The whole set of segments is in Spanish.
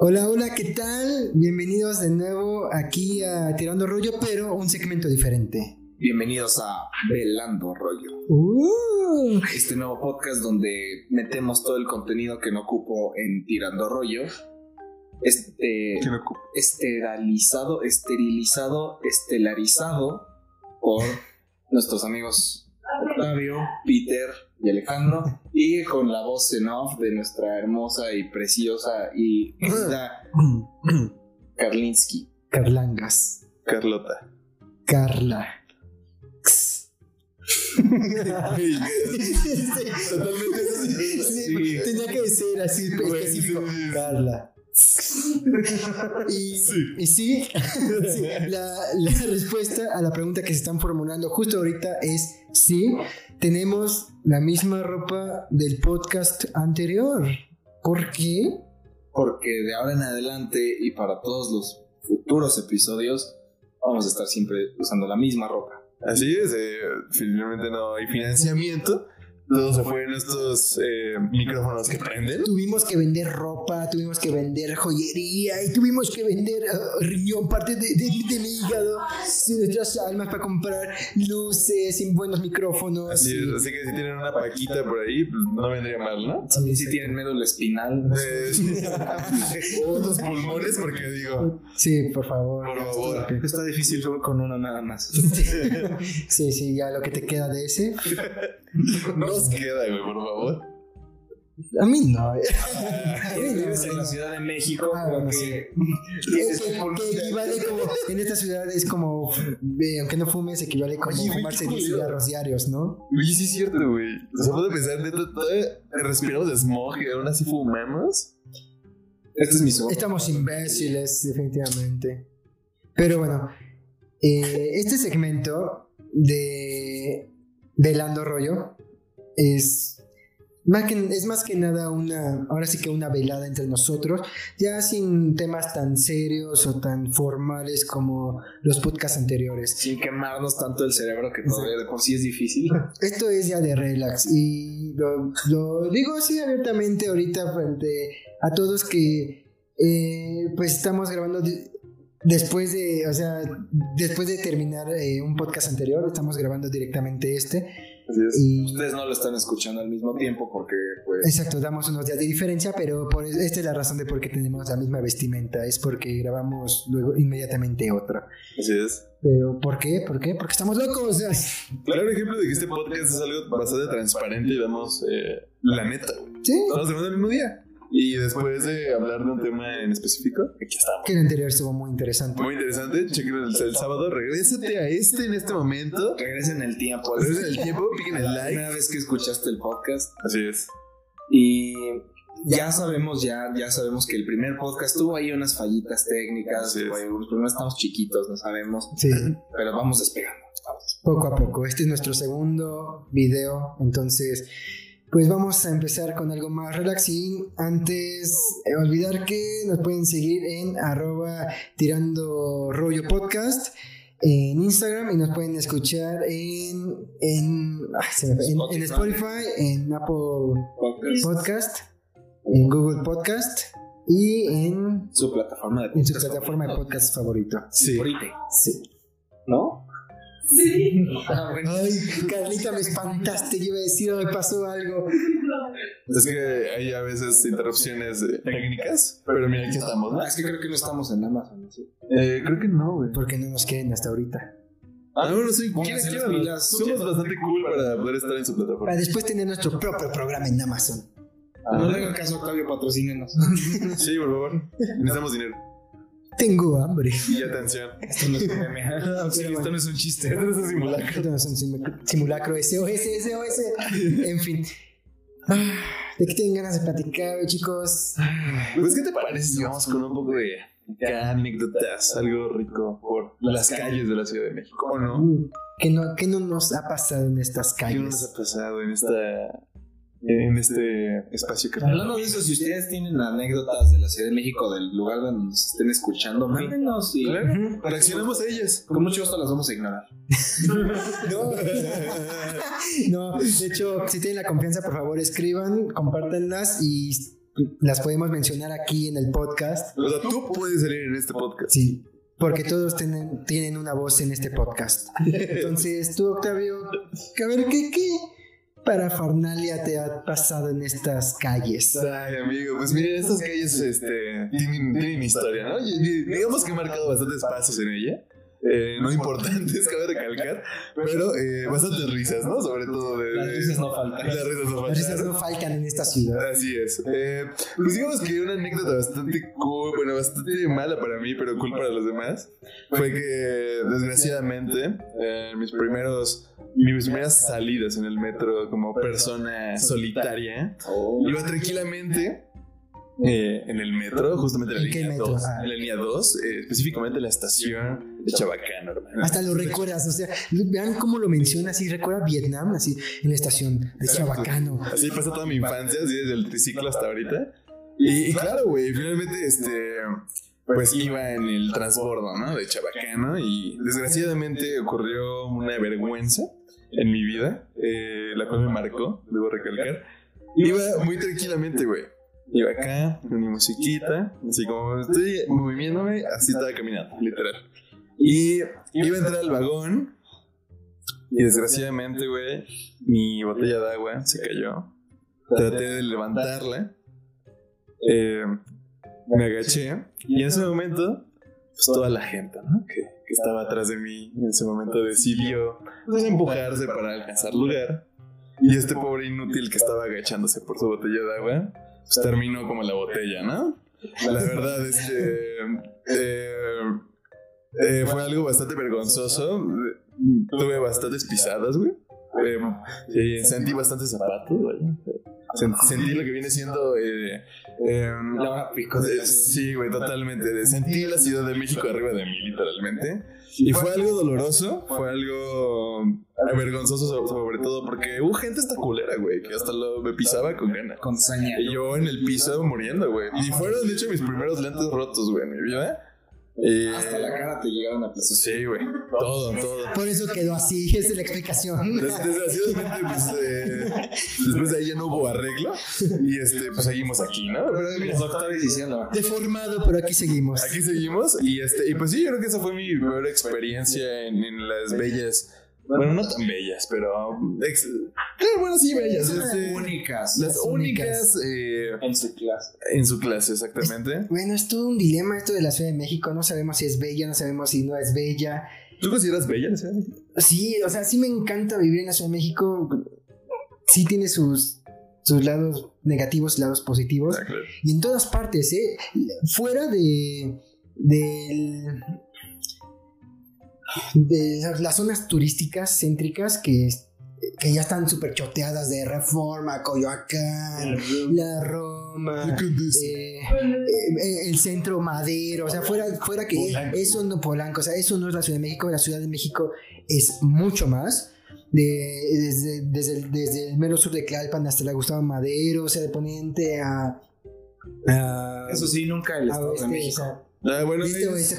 Hola, hola, ¿qué tal? Bienvenidos de nuevo aquí a Tirando Rollo, pero un segmento diferente. Bienvenidos a Velando Rollo. Uh, Este nuevo podcast donde metemos todo el contenido que no ocupo en Tirando Rollo. Este Que no ocupo. esterilizado, esterilizado, estelarizado por nuestros amigos Octavio, Peter y Alejandro. Y con la voz en off de nuestra hermosa y preciosa y querida Karlinsky. Carlangas. Carlota. Carla. Totalmente Sí, Sí. Tenía que ser así específico. sí, sí, sí. Carla. Y Sí. y sí, sí, la, la respuesta a la pregunta que se están formulando justo ahorita es sí, tenemos la misma ropa del podcast anterior. ¿Por qué? porque de ahora en adelante y para todos los futuros episodios vamos a estar siempre usando la misma ropa. Así es, eh, finalmente no hay financiamiento. Todos se fueron estos eh, micrófonos que prenden. Tuvimos que vender ropa, tuvimos que vender joyería y tuvimos que vender ah, riñón, parte de, de- de mi hígado, de nuestras almas para comprar luces y buenos micrófonos. Así es, así que si tienen una paquita por ahí, pues no vendría mal, ¿no? También si tienen médula espinal. Eh, o otros pulmones, porque digo, Sí, por favor. por favor. Está difícil con uno nada más. Sí, sí, ya lo que te queda de ese. Nos queda, güey, por favor. A mí no. Vives en la Ciudad de México, Ah, bueno, que sí. de- equivale como en esta ciudad es como eh, aunque no fumes equivale como Oye, fumarse qué 10 culero. cigarros diarios, ¿no? Oye, sí es cierto, güey. O sea, puedo pensar, neta, todavía respiramos smog y aún así fumamos. Este es mi segundo. Estamos imbéciles, definitivamente. Pero bueno, eh, este segmento de Velando Rollo es más, que, es más que nada una, ahora sí que una velada entre nosotros, ya sin temas tan serios o tan formales como los podcasts anteriores. Sin quemarnos tanto el cerebro que todavía de por sí es difícil. Esto es ya de relax y lo, lo digo así abiertamente ahorita frente a todos que eh, pues estamos grabando de- después de, o sea, después de terminar eh, un podcast anterior, estamos grabando directamente este Así es. y Ustedes no lo están escuchando al mismo tiempo porque, pues, exacto, damos unos días de diferencia, pero por, esta es la razón de por qué tenemos la misma vestimenta, es porque grabamos luego inmediatamente otra. Así es. Pero ¿por qué? ¿Por qué? Porque estamos locos. Claro ejemplo de que este podcast es algo bastante transparente y damos eh, la neta, güey. Sí. Estamos grabando el mismo día. Y después de hablar de un tema en específico, aquí estamos. Que el anterior estuvo muy interesante. Muy interesante, chequen el, el sábado, regrésate a este en este momento. regresen el tiempo. Regresen el tiempo, piquen el La like. primera vez que escuchaste el podcast. Así es. Y ya sabemos, ya, ya sabemos que el primer podcast tuvo ahí unas fallitas técnicas. Tuvo ahí unos- estamos chiquitos, no sabemos. Sí. Pero vamos despegando. vamos. Poco a poco. Este es nuestro segundo video. Entonces, pues vamos a empezar con algo más relax. Sin antes eh, olvidar que nos pueden seguir en arroba tirando rollo podcast en Instagram y nos pueden escuchar en, en, ay, se me fue, en, en Spotify, en Apple Podcast. Podcast, en Google Podcast y en, Su plataforma de en su podcast plataforma de podcast favorito. Sí. Sí. ¿no? Sí. Ah, bueno. Ay, Carlita, me espantaste. Yo iba a decir, me pasó algo. Es que hay a veces interrupciones eh, técnicas, pero mira, aquí estamos, ¿no? Ah, es que creo que no estamos en Amazon. ¿sí? Eh, creo que no, güey. Porque no nos quieren hasta ahorita. Ah, bueno, sí. Somos bastante cool para poder estar en su Para plataforma. después tener nuestro propio programa en Amazon. No le hagan caso, Octavio, patrocínenos. Sí, por favor. Necesitamos dinero. Tengo hambre. Y atención. Esto no es un meme. Sí, esto no es un chiste. Esto no es un simulacro. Esto no es un simu- simulacro SOS, SOS. En fin. ¿De qué tienen ganas de platicar, chicos? Pues, ¿qué te parece si vamos con un poco de anécdotas? Algo rico por las calles de la Ciudad de México, ¿o no? ¿Qué no, ¿Qué no nos ha pasado en estas ¿Qué nos calles? ha pasado en esta en este espacio que Hablando de eso, si ustedes tienen anécdotas de la Ciudad de México, del lugar donde nos estén escuchando, mándenos y Claro. Reaccionamos a ellas. con mucho gusto las vamos a ignorar. No. no, de hecho, si tienen la confianza, por favor, escriban, compártanlas y las podemos mencionar aquí en el podcast. O sea, tú puedes salir en este podcast. Sí, porque todos tienen, tienen una voz en este podcast. Entonces, tú, Octavio, a ver, ¿qué, qué parafernalia te ha pasado en estas calles? Ay, amigo, pues miren, estas calles este, tienen, tienen historia, ¿no? Digamos que he marcado bastantes pasos en ella. Eh, no importantes, cabe recalcar, pero eh, bastantes risas, ¿no? Sobre todo de. Las risas no faltan. Las risas no Las risas faltan. no faltan en esta ciudad. Así es. Eh, pues digamos que una anécdota bastante cool, bueno, bastante mala para mí, pero cool para los demás, fue que desgraciadamente mis primeros, mis primeras salidas en el metro como persona solitaria, iba tranquilamente eh, en el metro, justamente en la ¿En qué línea metro? 2, Ah. en la línea 2, eh, específicamente en la estación de Chabacano, hermano. Hasta lo recuerdas, o sea, vean cómo lo menciona así, recuerda Vietnam, así, en la estación de Chabacano. Así pasó toda mi infancia, así desde el triciclo hasta ahorita. Y, y claro, güey, finalmente, este, pues iba en el transbordo, ¿no? De Chabacano y desgraciadamente ocurrió una vergüenza en mi vida, eh, la cual me marcó, debo recalcar. Iba muy tranquilamente, güey. Iba acá, con mi musiquita, así como estoy moviéndome, así estaba caminando, literal. Y iba a entrar al vagón y desgraciadamente, güey, mi botella de agua se cayó. Traté de levantarla. Eh, me agaché. Y en ese momento, pues toda la gente, ¿no? Que, que estaba atrás de mí en ese momento decidió pues, empujarse para alcanzar lugar. Y este pobre inútil que estaba agachándose por su botella de agua, pues terminó como la botella, ¿no? La verdad es que eh, eh, fue algo bastante vergonzoso. Tuve bastantes pisadas, güey. Eh, eh, sentí bastantes zapatos, güey. Sen- Sentí lo que viene siendo. Eh, eh, La pico de eh, sí, güey, totalmente. Sentí la Ciudad de México arriba de mí, literalmente. Y fue algo doloroso, fue algo vergonzoso, so- sobre todo porque hubo gente esta culera, güey, que hasta lo, me pisaba con ganas. Con saña. Y yo en el piso muriendo, güey. Y fueron, de hecho, mis primeros lentes rotos, güey, en mi vida. Eh, Hasta la cara te llegaron a pisar. Sí, güey. Todo, todo. Por eso quedó así, esa es la explicación. Des- Desgraciadamente, pues, eh, después de ahí ya no hubo arreglo. Y este, pues seguimos aquí, ¿no? Pero mira, Los doctores diciendo. Deformado, pero aquí seguimos. aquí seguimos. Y este, y pues sí, yo creo que esa fue mi peor experiencia en, en las bellas. Bueno, no tan bellas, pero. ex- eh, bueno, sí, bellas. este, únicas. las Las únicas eh, En su clase. en su clase, exactamente. Bueno, es todo un dilema esto de la Ciudad de México. No sabemos si es bella, no sabemos si no es bella. ¿Tú consideras bella la Ciudad de México? Sí, o sea, sí me encanta vivir en la Ciudad de México. Sí tiene sus, sus lados negativos y lados positivos. Ah. Y en todas partes, ¿eh? Fuera de. del- de las zonas turísticas céntricas que, que ya están súper choteadas de Reforma, Coyoacán, La Roma, eh, eh, el centro Madero, o sea, fuera, fuera que Polanco. eso no Polanco, o sea, eso no es la Ciudad de México, la Ciudad de México es mucho más. De, desde, desde, el, desde el mero sur de Tlalpan hasta la Gustavo Madero, o sea, de poniente a. a Eso sí, nunca el Estado oeste, de o México. sea, Ah, bueno, este oeste.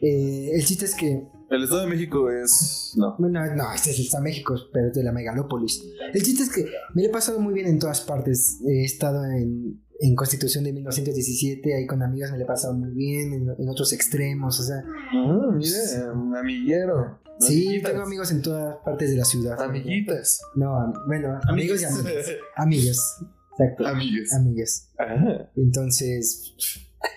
Eh, el chiste es que. El Estado de México es. No. Bueno, no, este es el Estado de México, pero es de la megalópolis. El chiste es que me lo he pasado muy bien en todas partes. He estado en, en Constitución de 1917, ahí con amigas me lo he pasado muy bien, en, en otros extremos, o sea. Ah, mira, un amiguero. Sí, Amiguitas. tengo amigos en todas partes de la ciudad. Amiguitas. No, bueno, amigos y amigas. Amigas, exacto. Amigas. Amigas. Ah, Entonces,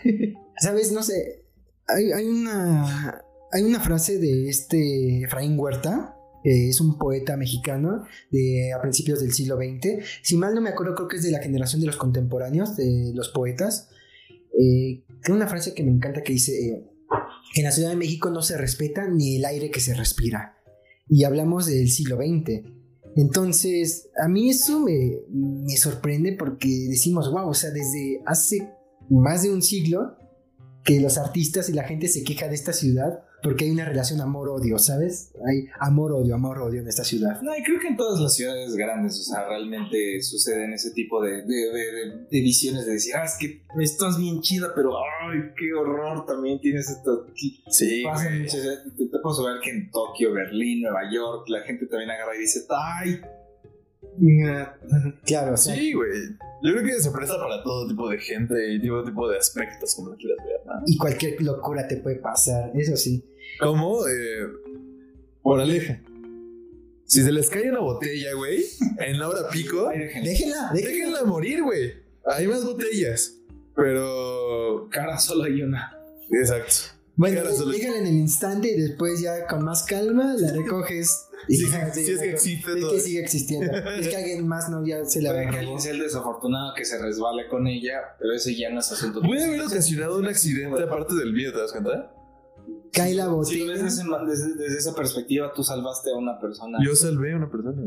¿sabes? No sé. Hay, hay una. Hay una frase de este Efraín Huerta, es un poeta mexicano de a principios del siglo XX. Si mal no me acuerdo, creo que es de la generación de los contemporáneos, de los poetas. Eh, tiene una frase que me encanta que dice eh, en la Ciudad de México no se respeta ni el aire que se respira. Y hablamos del siglo XX. Entonces, a mí eso me, me sorprende porque decimos, wow, o sea, desde hace más de un siglo que los artistas y la gente se queja de esta ciudad porque hay una relación amor-odio, ¿sabes? Hay amor-odio, amor-odio en esta ciudad. No, y creo que en todas las ciudades grandes, o sea, realmente suceden ese tipo de, de, de- de- de visiones de decir, ah, es que estás bien chida, pero ay, qué horror, también tienes esto. aquí". sí. Pasa güey. mucho, o sea, te, te puedo ver que en Tokio, Berlín, Nueva York, la gente también agarra y dice, ay, Claro, sea, Sí, güey. Yo creo que se presta para todo tipo de gente y todo tipo de aspectos, como lo quieras ver, ¿no? y cualquier locura te puede pasar, eso sí. Como, eh, moraleja. Si se les cae una botella, güey, en la hora pico, Ay. Déjenla, déjenla. déjenla morir, güey. Hay más botellas. Pero. Cara, solo hay una. Exacto. Bueno, solo- déjenla en el instante y después ya con más calma la recoges. Y Sí, ya, sí, sí, es que existe Es que sigue existiendo. Es que alguien más no ya se la Puede que alguien sea el desafortunado que se resbale con ella, pero ese ya no es asunto Puede haber ocasionado un accidente aparte del mío, ¿te das cuenta? Cae la Si botella. lo ves desde, desde- desde esa perspectiva, tú salvaste a una persona. Yo salvé a una persona.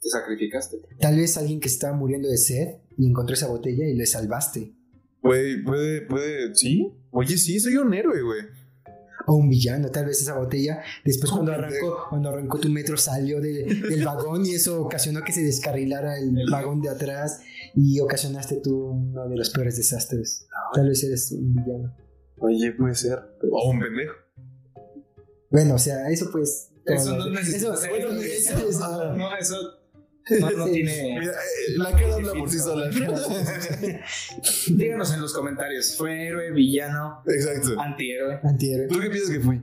Te sacrificaste. Tal vez alguien que estaba muriendo de sed y encontró esa botella y le salvaste. Puede, puede, puede. ¿Sí? Oye, sí, soy un héroe, güey. O un villano, tal vez esa botella. Después cuando arrancó, cuando arrancó tu metro salió del, del vagón y eso ocasionó que se descarrilara el vagón de atrás y ocasionaste tú uno de los peores desastres. Tal vez eres un villano. Oye, puede ser. O un pendejo. Bueno, o sea, eso pues... Eso no necesita eso- eso- eso- eso- No, eso no, tiene. Mira, eh, la cara habla por sí sola. Díganos en los comentarios. ¿Fue héroe, villano, Exacto. antihéroe? Antihéroe. ¿Tú qué piensas que fui?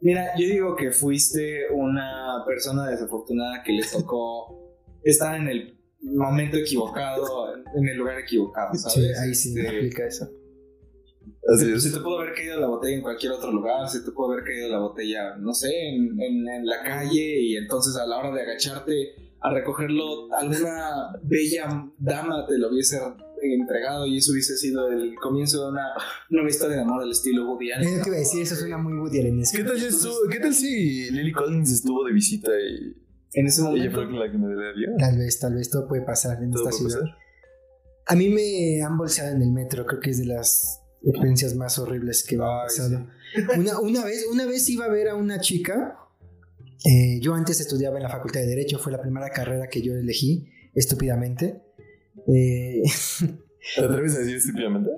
Mira, yo digo que fuiste una persona desafortunada que les tocó estar en el momento equivocado, en el lugar equivocado, ¿sabes? Sí, ahí sí Este, aplica eso. Así Se, es. se te pudo haber caído la botella en cualquier otro lugar, se te pudo haber caído la botella, no sé, en, en- en la calle y entonces a la hora de agacharte a recogerlo, alguna bella dama te lo hubiese entregado y eso hubiese sido el comienzo de una nueva historia de amor del estilo Woody Allen. Es lo que iba a decir, eso suena muy Woody Allenesco. ¿Qué tal, si estuvo- ¿Qué tal si Lily Collins estuvo de visita y En ese ella momento, fue la que me dio? Tal vez, tal vez todo puede pasar en ¿Todo esta ciudad. pasar? A mí me han bolseado en el metro, creo que es de las experiencias más horribles que me han pasado. Una, una, vez, una vez iba a ver a una chica, eh, yo antes estudiaba en la Facultad de Derecho, fue la primera carrera que yo elegí, estúpidamente. Eh, ¿Te atreves a decir estúpidamente?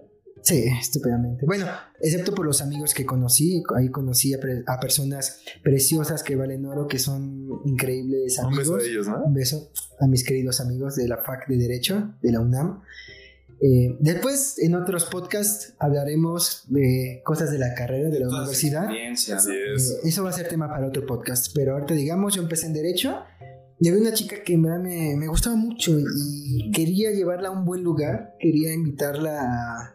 sí, estúpidamente. Bueno, excepto por los amigos que conocí, ahí conocí a, pre- a personas preciosas que valen oro, que son increíbles Un amigos. beso a ellos, ¿no? Un beso a mis queridos amigos de la FAC de Derecho, de la UNAM. Eh, después, en otros podcasts, hablaremos de cosas de la carrera, de la todas universidad. Así. Eh, eso va a ser tema para otro podcast. Pero ahorita, digamos, yo empecé en Derecho y había una chica que en verdad me, me gustaba mucho y quería llevarla a un buen lugar. Quería invitarla a.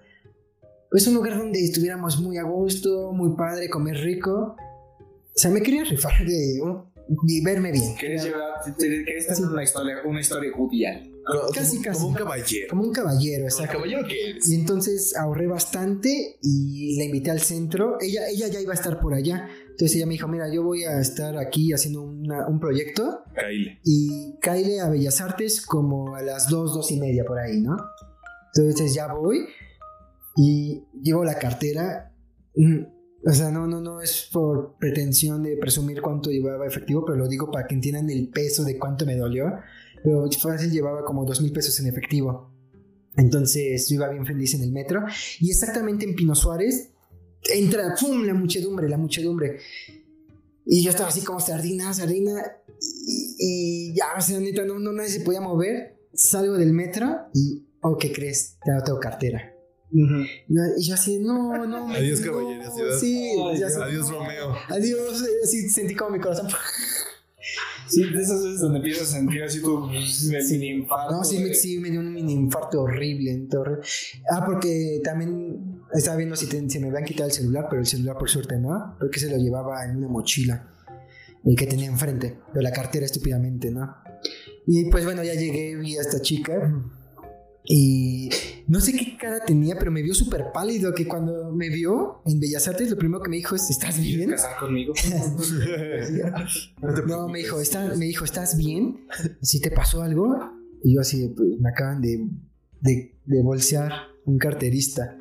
Pues un lugar donde estuviéramos muy a gusto, muy padre, comer rico. O sea, me quería rifar de. un- y verme bien. ¿Querés llevar, querés tener una historia, una historia Allen? Como- Casi, casi. Como un caballero. Como un caballero, ¿El exacto. caballero qué eres? Y entonces ahorré bastante y la invité al centro. Ella, ella ya iba a estar por allá. Entonces ella me dijo, mira, yo voy a estar aquí haciendo una- un proyecto Kyle. y caile a Bellas Artes como a las dos, dos y media por ahí, ¿no? Entonces ya voy y llevo la cartera. Mm, O sea, no, no, no es por pretensión de presumir cuánto llevaba efectivo, pero lo digo para que entiendan el peso de cuánto me dolió. Pero fácil llevaba como dos mil pesos en efectivo. Entonces yo iba bien feliz en el metro. Y exactamente en Pino Suárez entra, ¡pum! La muchedumbre, la muchedumbre. Y yo estaba así como sardina, sardina. Y, y ya, o sea, neta, no, no, nadie se podía mover. Salgo del metro y, oh, ¿qué crees? Ya no tengo cartera. Y yo, y yo así, no, no. Adiós, no, caballerosidad. Sí, Ay, ya. Adiós, Romeo. Adiós, así sentí como mi corazón. Sí, de esas veces donde empiezas a sentir así tu el mini infarto. No, sí, me, de- sí, me dio un mini infarto horrible, horrible. Ah, porque también estaba viendo si, te- si me habían quitado el celular, pero el celular por suerte no, porque se lo llevaba en una mochila que tenía enfrente, pero la cartera estúpidamente, ¿no? Y pues bueno, ya llegué, vi a esta chica y no sé qué cara tenía, pero me vio súper pálido, que cuando me vio en Bellas Artes, lo primero que me dijo es, ¿estás ¿Quieres bien? casar conmigo? No, me dijo, ¿estás, me dijo, ¿estás bien? ¿Si te pasó algo? Y yo así, pues me acaban de, de, de bolsear un carterista.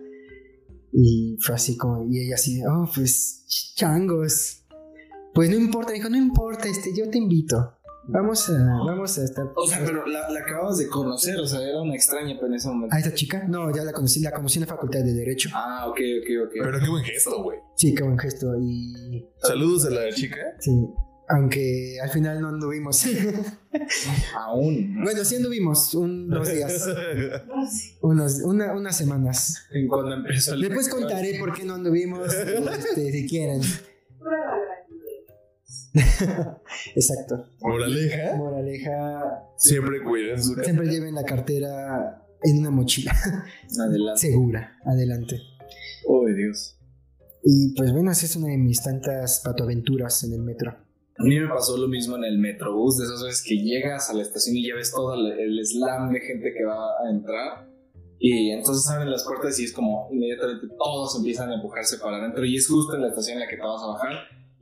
Y fue así como, y ella así, oh, pues changos. Pues no importa, me dijo, no importa, este, yo te invito. Vamos a, vamos a estar. O sea, pero la, la acababas de conocer, o sea, era una extraña pero en ese momento. ¿A esta chica? No, ya la conocí, la conocí en la facultad de Derecho. Ah, ok, ok, ok. Pero qué buen gesto, güey. Sí, qué buen gesto. Y Saludos a la chica. sí. Aunque al final no anduvimos. Aún. bueno, sí anduvimos unos días. Unos, una- unas semanas. En cuando empezó el Después contaré por qué no anduvimos, este, si quieren. Exacto. Moraleja. Moraleja, Siempre cuiden su casa. siempre lleven la cartera en una mochila Adelante. segura. Adelante. Oh, Dios. Y pues bueno, esa es una de mis tantas patoaventuras en el metro. A mí me pasó lo mismo en el Metrobús, de esas veces que llegas a la estación y ya ves todo el- el slam de gente que va a entrar. Y entonces abren las puertas y es como inmediatamente todos empiezan a empujarse para adentro. Y es justo en la estación en la que te vas a bajar.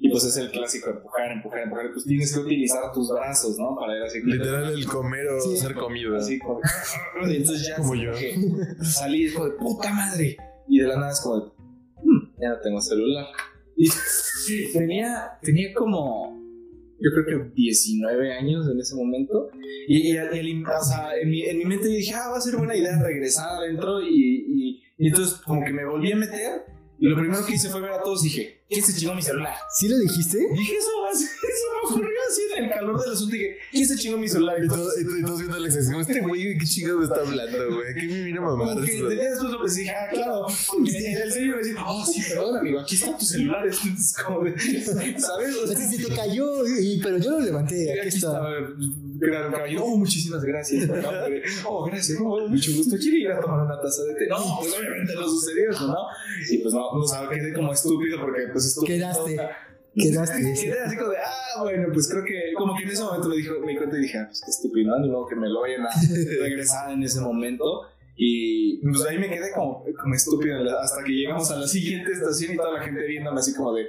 Y pues es el clásico empujar, empujar, empujar. Pues tienes que utilizar tus brazos, ¿no? Para ir así. Literal el comer o Sí. ser comido. Así como. Entonces ya Como yo. salí como de puta madre. Y de la nada es como de. "Hmm, ya no tengo celular. Y tenía, tenía como. Yo creo que 19 años en ese momento. Y, y, y- o sea, en, mi, en mi mente dije, ah, va a ser buena idea regresar adentro. Y, y entonces, como que me volví a meter. Y lo primero que hice fue ver a todos y dije, ¿quién se chingó mi celular? ¿Sí lo dijiste? Dije eso, así- eso me ocurrió así en el calor del asunto. Dije, ¿quién se chingó mi celular? Y todos, viendo a Alexis, como este güey, ¿qué chingado me está hablando, güey? ¿Qué me vino a mamar? Como que eso? tenía después lo pensé, dije, ah, claro. Porque el serio me decía, oh, sí, perdón, amigo, aquí está tu celular. Es como de, ¿sabes? O sea, se te cayó, y- pero yo lo levanté. Aquí aquí está. está. Claro, caballero. Oh, muchísimas gracias. No. Oh, gracias. Oh, mucho gusto. ¿Quiere ir a tomar una taza de té? No, pues obviamente no sucedió eso, ¿no? Y pues no, o sea, quedé como estúpido porque pues estúpido. Quedaste. Quedaste. Quedé así como de, ah, bueno, pues creo que, como que en ese momento me, dijo, me di cuenta y dije, ah, pues qué estúpido, ¿no? Ni modo que me lo vayan a regresar en ese momento. Y pues ahí me quedé como, como estúpido hasta que llegamos a la siguiente estación y toda la gente viéndome así como de,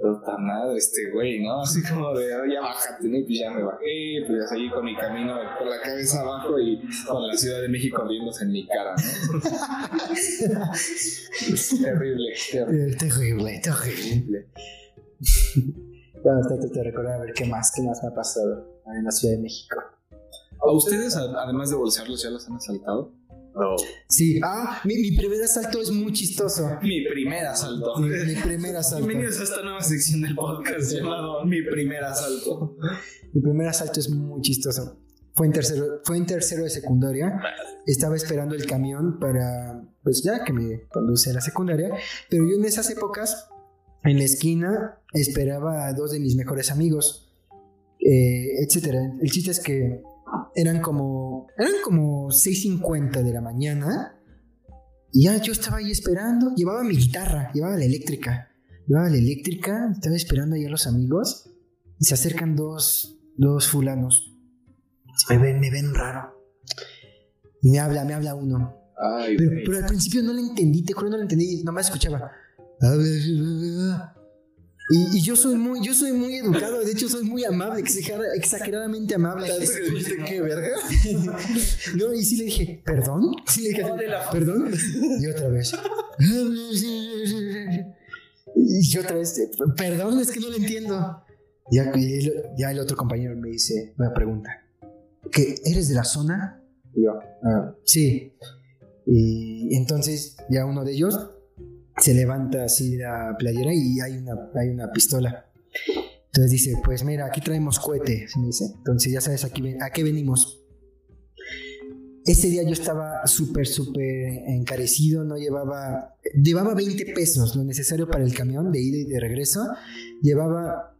puta madre, este güey, ¿no? Así como de, "Oh, ya bájate, ¿no? Y pues ya me bajé, pues ya seguí con mi camino con la cabeza abajo y con la Ciudad de México riéndose en mi cara, ¿no? terrible, terrible. Eh, Terrible, terrible. Bueno, trato de recordar a ver qué más, qué más me ha pasado en la Ciudad de México. ¿A ustedes, además de bolsearlos, ya los han asaltado? No. Sí, ah, mi, mi primer asalto es muy chistoso. Mi primer asalto. Mi, mi primer asalto. Bienvenidos a esta nueva sección del podcast llamado Mi primer asalto. Mi primer asalto es muy chistoso. Fue en tercero, fue en tercero de secundaria. Estaba esperando el camión para, pues ya que me conduce a la secundaria. Pero yo en esas épocas, en la esquina, esperaba a dos de mis mejores amigos, eh, etcétera. El chiste es que eran como, eran como 6:50 de la mañana. Y ya yo estaba ahí esperando. Llevaba mi guitarra, llevaba la eléctrica. Llevaba la eléctrica, estaba esperando ahí a los amigos. Y se acercan dos, dos fulanos. Me ven, me ven raro. Y me habla, me habla uno. Ay, Pero, pero al principio no le entendí, te juro no le entendí, nomás escuchaba. Y, y yo soy muy, yo soy muy educado, de hecho soy muy amable, exagera- exageradamente amable. ¿Tanto que dijiste qué verga? No, y sí le dije, ¿perdón? Sí le dije, ¿perdón? Y otra vez. Y otra vez, perdón, es que no lo entiendo. Ya, ya el otro compañero me dice, me pregunta, ¿que eres de la zona? Y yo, "Ah, sí. Y entonces ya uno de ellos se levanta así la playera y hay una, hay una pistola. Entonces dice, pues mira, aquí traemos cohete, me dice. Entonces ya sabes aquí a qué venimos. Ese día yo estaba súper, súper encarecido, no llevaba, llevaba 20 pesos, lo necesario para el camión de ida y de regreso. Llevaba,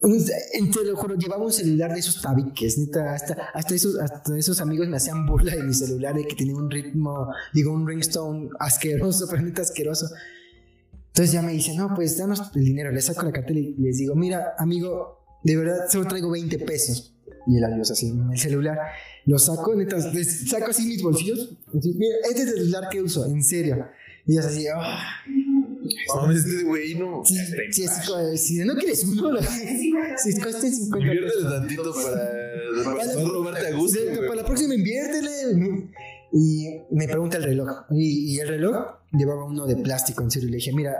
te lo juro, llevaba un celular de esos tabiques, neta, hasta, hasta, esos, hasta esos amigos me hacían burla de mi celular, de que tenía un ritmo, digo, un ringstone asqueroso, pero neta asqueroso. Entonces ya me dice, no, pues danos el dinero, le saco la cartera y les digo, mira, amigo, de verdad solo traigo 20 pesos. Y el adiós así, el celular. Lo saco, neta, les saco así mis bolsillos. mira, este es el celular que uso, en serio. Y ellos así, ah, Mames, este güey no. sí, sí, así como, si no quieres uno, lo- si cuesta 50 Inviértele tantito para, para no robarte a gusto. Para la próxima inviértele. Y me pregunta el reloj. Y, y el reloj llevaba uno de plástico, en serio. Y le dije, mira,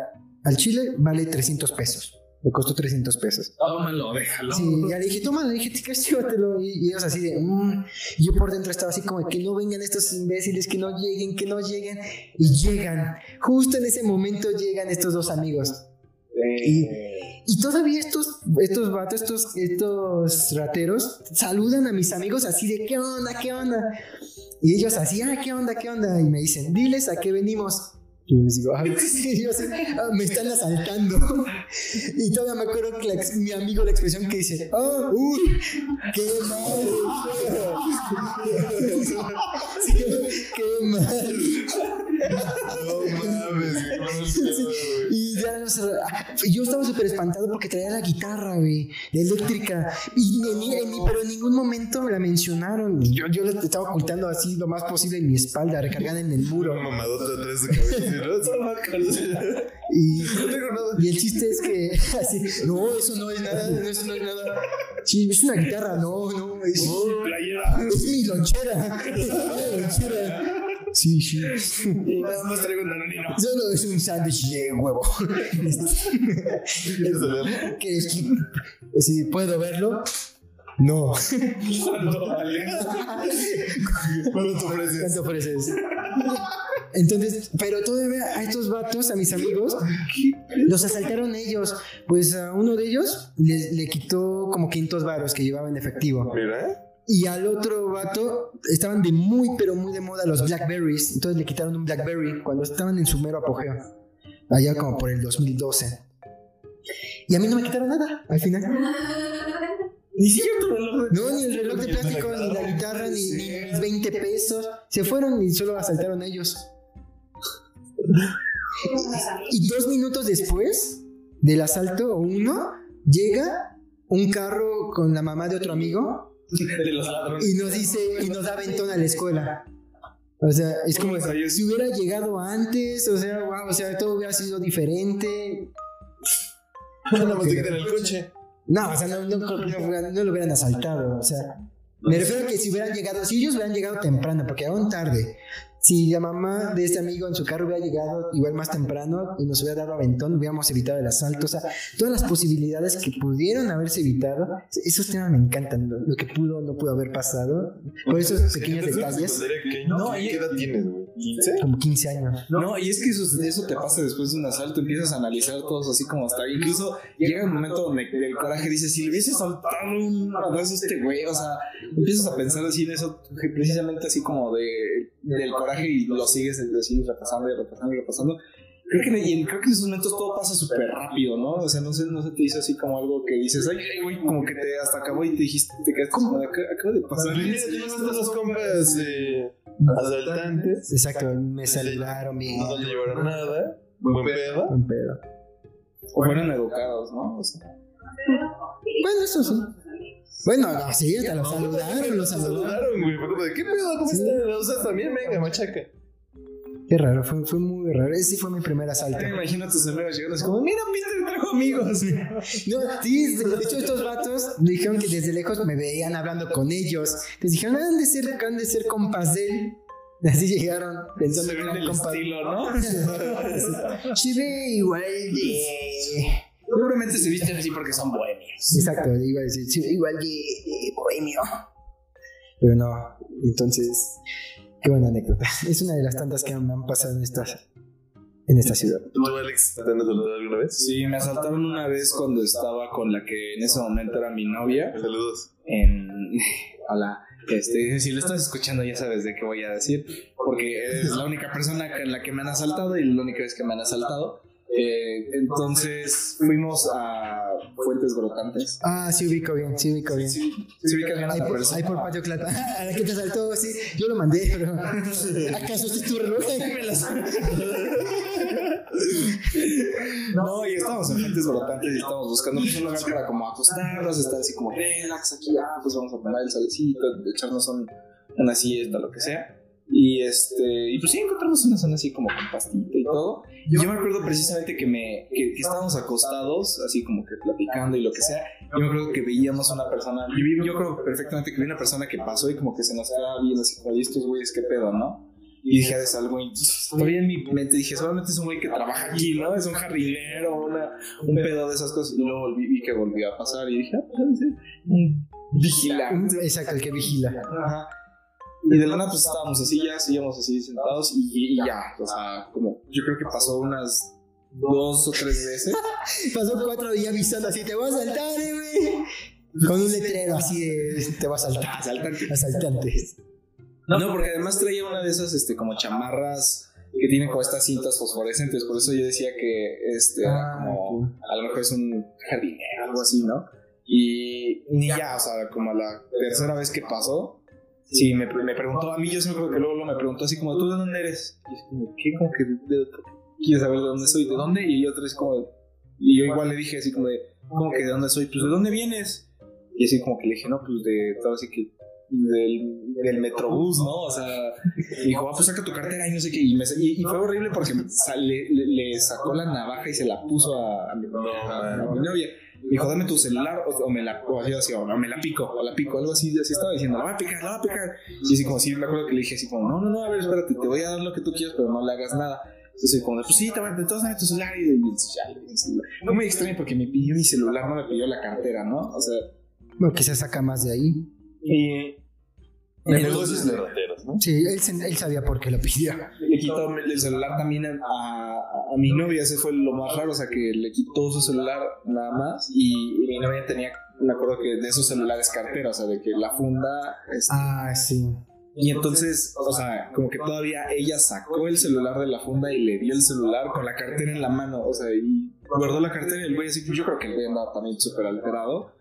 al chile vale 300 pesos. Me costó 300 pesos. Tómalo, déjalo. Sí, ya le dije, toma, le dije, "Ticas, llévatelo. Y, y ellos así de, "Mm". Y yo por dentro estaba así como, que no vengan estos imbéciles, que no lleguen, que no lleguen. Y llegan. Justo en ese momento llegan estos dos amigos. Eh, Y todavía estos, estos vatos, estos, estos rateros, saludan a mis amigos así de ¿qué onda? ¿qué onda? Y ellos así, ah, ¿qué onda? ¿qué onda? Y me dicen, diles a qué venimos. Y les digo, "Ay", yo "Ah, me están asaltando. Y todavía me acuerdo que mi amigo la expresión que dice, oh, uy, qué mal. qué mal. No mames, qué mal yo estaba súper espantado porque traía la guitarra, güey, la eléctrica. Y ni- ni- ni- pero en ningún momento me la mencionaron. Yo, yo la estaba ocultando así lo más posible en mi espalda, recargada en el muro. Mamadota atrás de. Y, el chiste es que, así, no, eso no es nada, no, eso no es nada. Sí, es una guitarra, no, no, es, es mi lonchera. Es mi lonchera. Sí, sí. nada más traigo un danonino. Solo es un sándwich de huevo. ¿Quieres que si puedo verlo no ¿Cuánto te ofreces? ¿cuánto ofreces? entonces pero todavía a estos vatos a mis amigos los asaltaron ellos pues a uno de ellos le, le quitó como 500 varos que llevaba en efectivo Mira. Y al otro vato estaban de muy pero muy de moda los blackberries. Entonces le quitaron un blackberry cuando estaban en su mero apogeo. Allá como por el 2012 y a mí no me quitaron nada al final. Ni siquiera tu reloj No, ni el reloj de plástico, ni la guitarra, ni, ni mis 20 pesos. Se fueron y solo asaltaron ellos. Y dos minutos después del asalto, o uno, llega un carro con la mamá de otro amigo de los ladrones. y nos dice, y nos da ventón a la escuela. O sea, es como si hubiera llegado antes, o sea, wow, o sea, todo hubiera sido diferente. Te quitan el coche. No, o sea, no, no, no, no lo hubieran asaltado. O sea, me refiero a que si hubieran llegado, si ellos hubieran llegado temprano, porque aún tarde, si la mamá de este amigo en su carro hubiera llegado igual más temprano y nos hubiera dado aventón, hubiéramos evitado el asalto. O sea, todas las posibilidades que pudieron haberse evitado, esos temas me encantan. Lo, que pudo o no pudo haber pasado, por esos pequeños detalles, No, No, ¿qué edad tienes, güey? ¿15? como 15 años. No, y es que eso, eso te pasa después de un asalto, empiezas a analizar todos así como hasta. Incluso llega un momento donde el coraje dice: si le hubiese soltado un abrazo a este güey, o sea, empiezas a pensar así en eso, precisamente así como de, del coraje y lo sigues, sigues repasando y repasando y repasando. Creo que, en, creo que en esos momentos todo pasa súper rápido, ¿no? O sea, no se, no se te dice así como algo que dices, ay, ay, güey, como que te hasta acabó y te dijiste, te quedaste como, "Ac- acaba de pasar. Mira, tienes unos compas eh, asaltantes. Exacto, me saludaron bien. No le llevaron nada. Buen pedo. Buen pedo. O fueron educados, ¿no? O sea, Bueno, eso sí. Bueno, no, sí, hasta lo saludaron, lo Lo saludaron. güey. ¿qué pedo? ¿Cómo Sí. estás? O sea, también, venga, machaca. Qué raro, fue, fue muy raro. Ese fue mi primer asalto. me imagino a tus amigos llegando así como, mira, Peter trajo amigos. No, sí, de hecho estos vatos dijeron que desde lejos me veían hablando con ellos. Les dijeron, han de ser, han de ser compas de él. Así llegaron pensando que eran el compas. estilo, ¿no? Ve igual de... Seguramente se visten así porque son bohemios. Exacto, igual de, de bohemio. Pero no, entonces, qué buena anécdota. Es una de las tantas que me han pasado en esta, en esta ciudad. ¿Tú, Alex, te han asaltado alguna vez? Sí, me asaltaron una vez cuando estaba con la que en ese momento era mi novia. Saludos. En. Hola. Este, si lo estás escuchando, ya sabes de qué voy a decir. Porque es la única persona en la que me han asaltado y la única vez que me han asaltado. Eh, entonces fuimos a Fuentes Brotantes. Ah, sí ubico bien, sí ubico bien. Sí, sí bien Ahí por, ahí por Patio Clata. A la que te saltó, sí. Yo lo mandé, pero. ¿Acaso este es tu reloj? No, y estábamos en Fuentes Brotantes y estábamos buscando pues, un lugar para como acostarnos, estar así como relax aquí, ah, pues vamos a tomar el solecito, echarnos un, una siesta, lo que sea. Y este, y pues sí encontramos una zona así como con pastito y todo. Y yo me acuerdo precisamente que me, que, que estábamos acostados, así como que platicando y lo que sea. Yo me acuerdo que veíamos a una persona, yo, yo creo perfectamente que vi una persona que pasó y como que se nos quedaba viendo así como, ¿y estos güeyes qué pedo, no? Y dije, es algo. Todavía en mi mente dije, solamente es un güey que trabaja aquí, ¿no? Es un jardinero, una, un pedo de esas cosas. Y luego volví, vi que volvió a pasar y dije, ah, pues un vigilante. Exacto, el que vigila. Ajá. Y de la nada, pues estábamos así, ya seguíamos así sentados y, y ya, o sea, como yo creo que pasó unas dos o tres veces. Pasó cuatro días avisando así, te voy a saltar, eh, güey. Con un letrero así de, te va a saltar. Asaltante. Asaltantes. No, porque además traía una de esas, este, como chamarras que tienen como estas cintas fosforescentes. Por eso yo decía que, este, era Ah, como, a lo mejor es un jardinero, algo así, ¿no? Y ni ya, o sea, como la tercera vez que pasó, sí, me, me preguntó a mí, yo siempre que luego, me preguntó así como, ¿tú de dónde eres? Y es como, ¿qué? Como que, ¿quieres saber de dónde soy? ¿De dónde? Y otra es como, y yo igual le dije así como de, ¿cómo que de dónde soy? Pues, ¿de dónde vienes? Y así como que le dije, no, pues de, todo así que, del, del metrobús, ¿no? O sea, dijo, ah, pues saca tu cartera y no sé qué. Y, me- y- y fue horrible porque le, sacó la navaja y se la puso a- a mi novia. Me dijo, dame tu celular o, o me la o así, me la pico, o la pico, algo así, así estaba diciendo, la voy a picar, la voy a picar. Y así como, sí, me acuerdo que le dije así como, no, no, no, a ver, espérate, te voy a dar lo que tú quieras, pero no le hagas nada. Entonces, como, pues sí, te voy a entonces dame tu celular. Y, entonces, ya, le di mi celular. No me extraña porque me pidió mi celular, no me pidió la cartera, ¿no? O sea, Bueno, se saca más de ahí. y Negocios de rateros, ¿no? Sí, él, él sabía por qué lo pidió. le quitó el celular también a, a- a mi novia, ese fue lo más raro, o sea que le quitó su celular nada más y, y mi novia tenía, me acuerdo que de esos celulares cartera, o sea, de que la funda... este, Ah, sí. y entonces, o sea, como que todavía ella sacó el celular de la funda y le dio el celular con la cartera en la mano, o sea, y guardó la cartera y el güey así, yo creo que el güey andaba también súper alterado.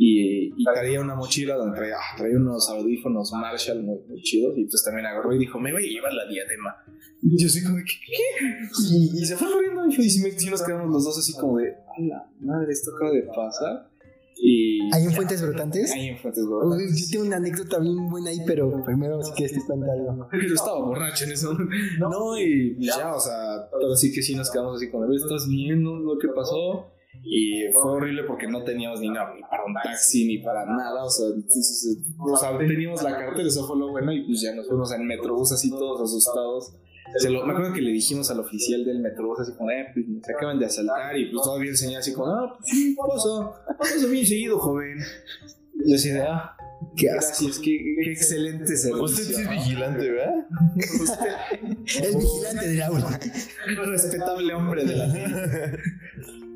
Y, y traía una mochila donde traía, ah, traía unos audífonos Marshall muy, muy chidos. Y entonces también agarró y dijo, me voy a llevar la diadema. Y yo así como, de, ¿qué? qué? Y, y se fue corriendo. Y, y sí, me- sí nos quedamos los dos así como de, a la madre, esto acaba de pasar. Y ¿Hay en Fuentes Brotantes? ahí en Fuentes Uy, Brotantes. yo tengo una anécdota bien buena ahí, pero primero si quieres te cuento algo. Pero estaba borracho en eso. No, y ya, o sea, todo así que sí nos quedamos así como, ¿estás viendo lo que pasó? Y fue horrible porque no teníamos dinero ni para un taxi ni para nada. O sea, entonces, o sea, teníamos la cartera, eso fue lo bueno. Y pues ya nos fuimos en Metrobús así todos asustados. Se lo- me acuerdo que le dijimos al oficial del Metrobús así como, eh, pues se acaban de asaltar. Y pues todavía el señor así como, ah, pues sí, pasa, pasa bien seguido, joven. Y así de, ah, Qué asco. gracias, qué, qué excelente servicio. Usted sí es vigilante, ¿verdad? El vigilante del aula. respetable hombre de la vida.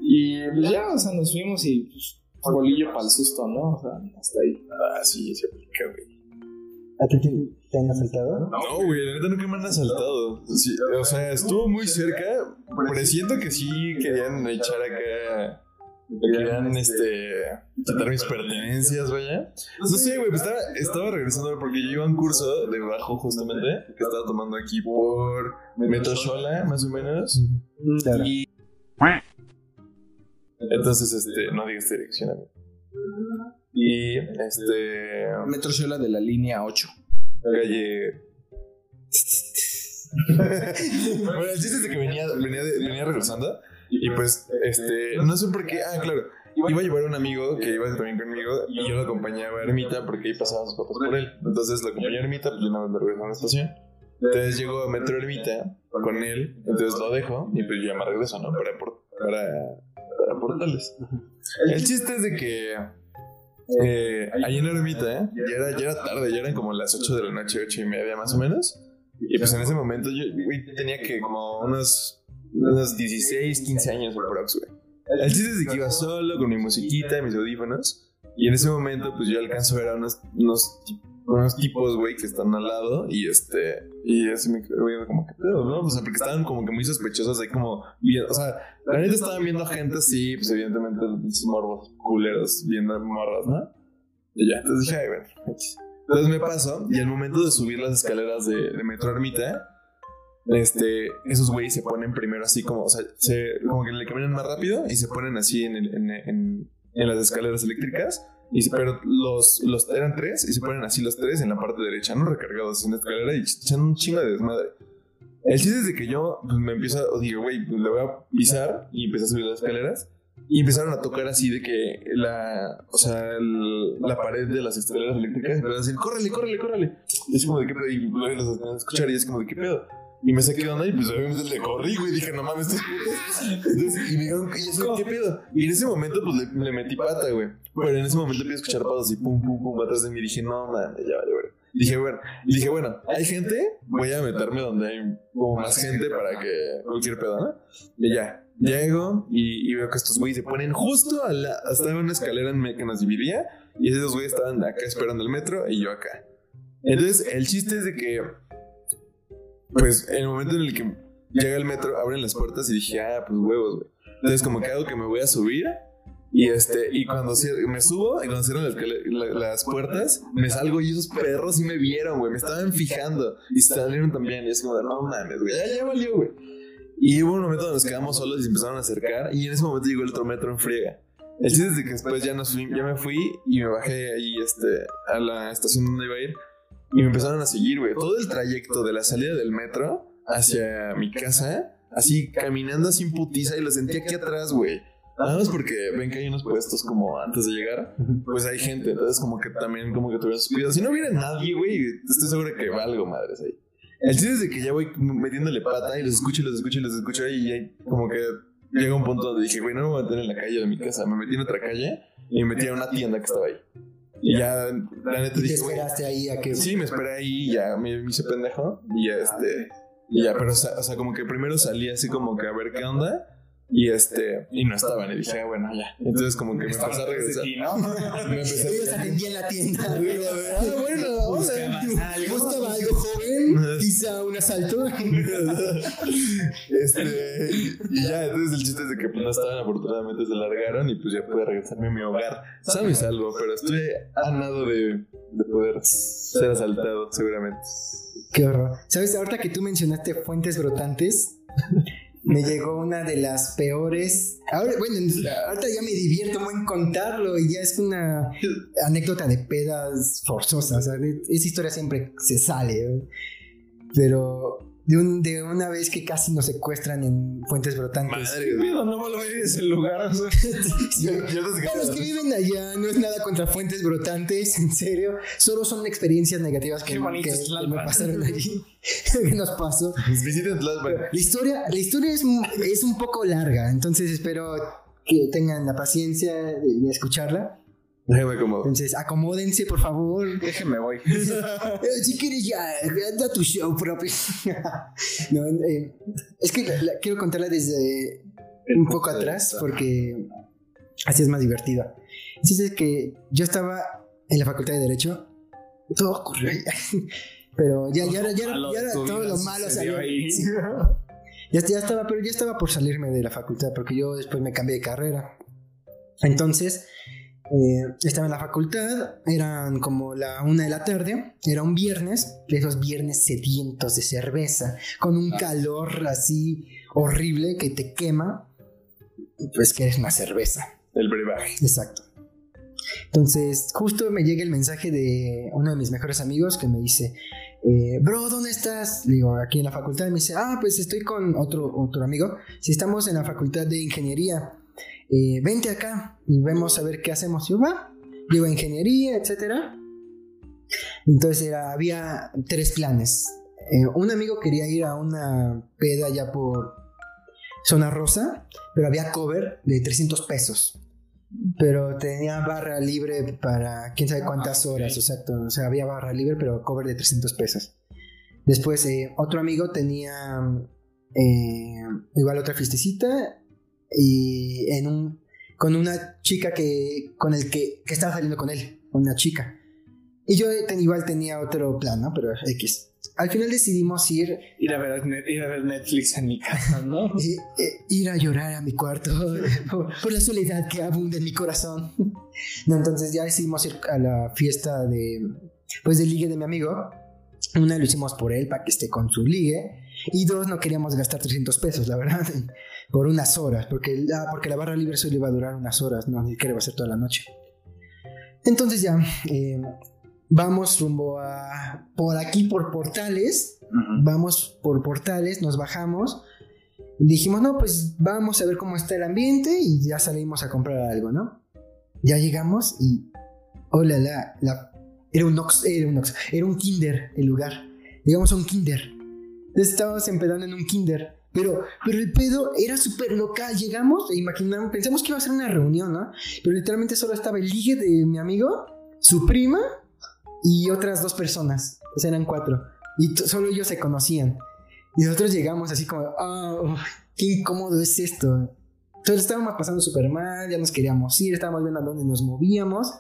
Y pues ya, o sea, nos fuimos y pues, bolillo para el susto, ¿no? O sea, hasta ahí. Ah, sí, se aplica, güey. ¿A ti te, te han asaltado? No, güey, la neta nunca me han asaltado. Sí, o sea, estuvo muy cerca. Presiento que sí querían echar acá. Querían, este. quitar mis pertenencias, vaya. No sé, güey, pues estaba, estaba regresando porque yo iba a un curso de bajo, justamente, que estaba tomando aquí por Metro Xola, más o menos. Claro. Y. Entonces, este, no digas dirección. Y, este. Metro Xola de la línea 8. calle. bueno, el chiste es de que venía, venía, de- venía regresando y pues, este, no sé por qué, ah, claro, iba a llevar a un amigo que iba también conmigo y yo lo acompañaba a Ermita porque ahí pasaban sus papás por él. Entonces lo acompañé a Ermita, pues yo nada más me regresé a la estación. Entonces llego a Metro Ermita con él, entonces lo dejo y pues yo ya me regreso, ¿no? Para, para, para portales. El chiste es de que eh, ahí en ermita, ¿eh? ya, era, ya era tarde, ya eran como las 8 de la noche, 8 y media más o menos. Y pues en ese momento yo tenía que como unos, unos 16, 15 años por prox, güey. El chiste es que iba solo con mi musiquita y mis audífonos. Y en ese momento, pues yo alcanzo a ver a unos, unos, unos tipos, güey, que están al lado. Y este, y así me quedo como que pedo, ¿no? O sea, porque estaban como que muy sospechosos ahí, como, o sea, la neta estaban viendo gente así, pues evidentemente esos morbos culeros viendo morras, ¿no? Y ya, entonces dije, ay, bueno. X". Entonces me paso y al momento de subir las escaleras de, de Metro Ermita, este, esos güeyes se ponen primero así como, o sea, se, como que le caminan más rápido y se ponen así en, el- en, en, en las escaleras eléctricas. Y, pero los, los eran tres y se ponen así los tres en la parte derecha, ¿no? Recargados en la escalera y echan un chingo de desmadre. El chiste es de que yo pues, me empiezo, o digo, güey, le voy a pisar y empecé a subir las escaleras. Y empezaron a tocar así de que la, o sea, el- la pared de las escaleras eléctricas empezaron a decir, córrele, córrele, córrele. Y es como de qué pedo, y empezaron a escuchar y es como de qué pedo. Y me saqué de onda y pues obviamente le corrí, güey, dije, no mames, estos putos. Y me dijeron, y así, ¿qué pedo? Y en ese momento pues le, le metí pata, güey. Pero en ese momento empecé a escuchar pasos y pum, pum, pum, atrás de mí. Dije, no mames, ya vale, güey. Dije, bueno, dije, bueno, hay gente, voy a meterme donde hay como más gente para que cualquier pedo, ¿no? Y ya. Llego y, y veo que estos güeyes se ponen justo a la, hasta una escalera en que nos dividía. Y esos güeyes estaban acá esperando el metro y yo acá. Entonces, el chiste es de que, pues, en el momento en el que llega el metro, abren las puertas y dije, ah, pues huevos, güey. Entonces, como que hago que me voy a subir. Y este, y cuando me subo, y cuando cierran las, las puertas, me salgo y esos perros sí me vieron, güey. Me estaban fijando y salieron también. Y es como de, no mames, güey, ya, ya valió, güey. Y hubo un momento donde nos quedamos solos y se empezaron a acercar. Y en ese momento llegó el otro metro en friega. El chiste es de que después ya, nos fui- ya me fui y me bajé ahí este, a la estación donde iba a ir. Y me empezaron a seguir, güey. Todo el trayecto de la salida del metro hacia mi casa, así caminando así en putiza y lo sentí aquí atrás, güey. Nada más porque ven que hay unos puestos como antes de llegar, pues hay gente, entonces como que también como que tuvieron sus. Si no hubiera nadie, güey, estoy seguro que va algo madres ahí. El chiste es de que ya voy metiéndole pata y los escucho y los escucho y los escucho y ya como que llega un punto donde dije, güey, no me voy a meter en la calle de mi casa. Me metí en otra calle y me metí a una tienda que estaba ahí. Y ya, la neta Y te dije, esperaste ahí a que. Sí, me esperé ahí y ya me, me hice pendejo. Y ya, este. Y ya, pero, o sea, o sea, como que primero salí así como que a ver qué onda. Y este. Y no estaban. Y dije, ah, bueno, ya. Entonces, como que me empecé a regresar. Me empecé Ellos atendían la tienda. a. Ah, bueno, hola. Buscaba algo joven, quizá un asalto. Este. Y ya, entonces el chiste es de que pues, no estaban, afortunadamente se largaron. Y pues ya pude regresarme a mi hogar. Sabes algo, pero estoy a nado de, de poder ser asaltado, seguramente. Qué horror. ¿Sabes? Ahorita que tú mencionaste fuentes brotantes, me llegó una de las peores. Ahora, bueno, ahorita ya me divierto muy en contarlo y ya es una anécdota de pedas forzosas. Esa historia siempre se sale. Pero de, un, de una vez que casi nos secuestran en fuentes brotantes. Madre, güey. no vuelvo a ir a ese lugar. o sea. Sí. Yo- yo desde que- Para los que viven allá, no es nada contra fuentes brotantes, en serio. Solo son experiencias negativas que, que- es que me pasaron allí. que nos pasó. Pues visiten Tlalpan. La historia, la historia es, es un poco larga, entonces espero que tengan la paciencia de, de escucharla. Déjame como. Entonces, acomódense, por favor. Déjeme voy. Eh, si quieres ya, da tu show propio. no, eh, es que la- la- quiero contarla desde un poco atrás porque así es más divertida. Sí, es que yo estaba en la facultad de Derecho, todo ocurrió ahí. Pero ya, ya, era- ya, era- ya era todo lo malo salió. ahí. Sí. Ya, ya estaba, pero ya estaba por salirme de la facultad porque yo después me cambié de carrera. Entonces, eh, estaba en la facultad, eran como la una de la tarde, era un viernes, de esos viernes sedientos de cerveza, con un Ah. calor así horrible que te quema, pues que eres una cerveza. El brebaje. Exacto. Entonces, justo me llega el mensaje de uno de mis mejores amigos que me dice, eh, bro, ¿dónde estás? Le digo, aquí en la facultad. Y me dice, ah, pues estoy con otro, otro amigo. Si estamos en la facultad de ingeniería, eh, vente acá y vemos a ver qué hacemos. Y yo, va, digo, ingeniería, etcétera. Entonces era, había tres planes. Eh, un amigo quería ir a una peda ya por zona rosa, pero había cover de 300 pesos. Pero tenía barra libre para quién sabe cuántas Ah, horas, exacto. O sea, había barra libre, pero cover de 300 pesos. Después, eh, otro amigo tenía eh, igual otra fiestecita y en un con una chica que con el que, que estaba saliendo con él, una chica. Y yo ten- igual tenía otro plan, ¿no? Pero X. Al final decidimos ir Ir a, ver, ir a ver Netflix en mi casa, ¿no? eh, eh, ir a llorar a mi cuarto por, por la soledad que abunda en mi corazón. No, entonces ya decidimos ir a la fiesta de, pues, del ligue de mi amigo. Una lo hicimos por él para que esté con su ligue. Y dos, no queríamos gastar 300 pesos, la verdad, por unas horas, porque, la- porque la barra libre solo iba a durar unas horas, no, ni siquiera iba a ser toda la noche. Entonces ya, eh, vamos rumbo a, por aquí, por portales, vamos por portales, nos bajamos. Dijimos, no, pues vamos a ver cómo está el ambiente y ya salimos a comprar algo, ¿no? Ya llegamos y, hola, la, la, era un Ox, era un Ox, era un kinder el lugar. Llegamos a un kinder. Entonces estábamos empezando en un kinder. Pero, pero el pedo era súper local. Llegamos e imaginamos, pensamos que iba a ser una reunión, ¿no? Pero literalmente solo estaba el ligue de mi amigo, su prima y otras dos personas. O sea, eran cuatro. Y solo ellos se conocían. Y nosotros llegamos así como, ah, qué incómodo es esto. Entonces estábamos pasando súper mal, ya nos queríamos ir, estábamos viendo a dónde nos movíamos.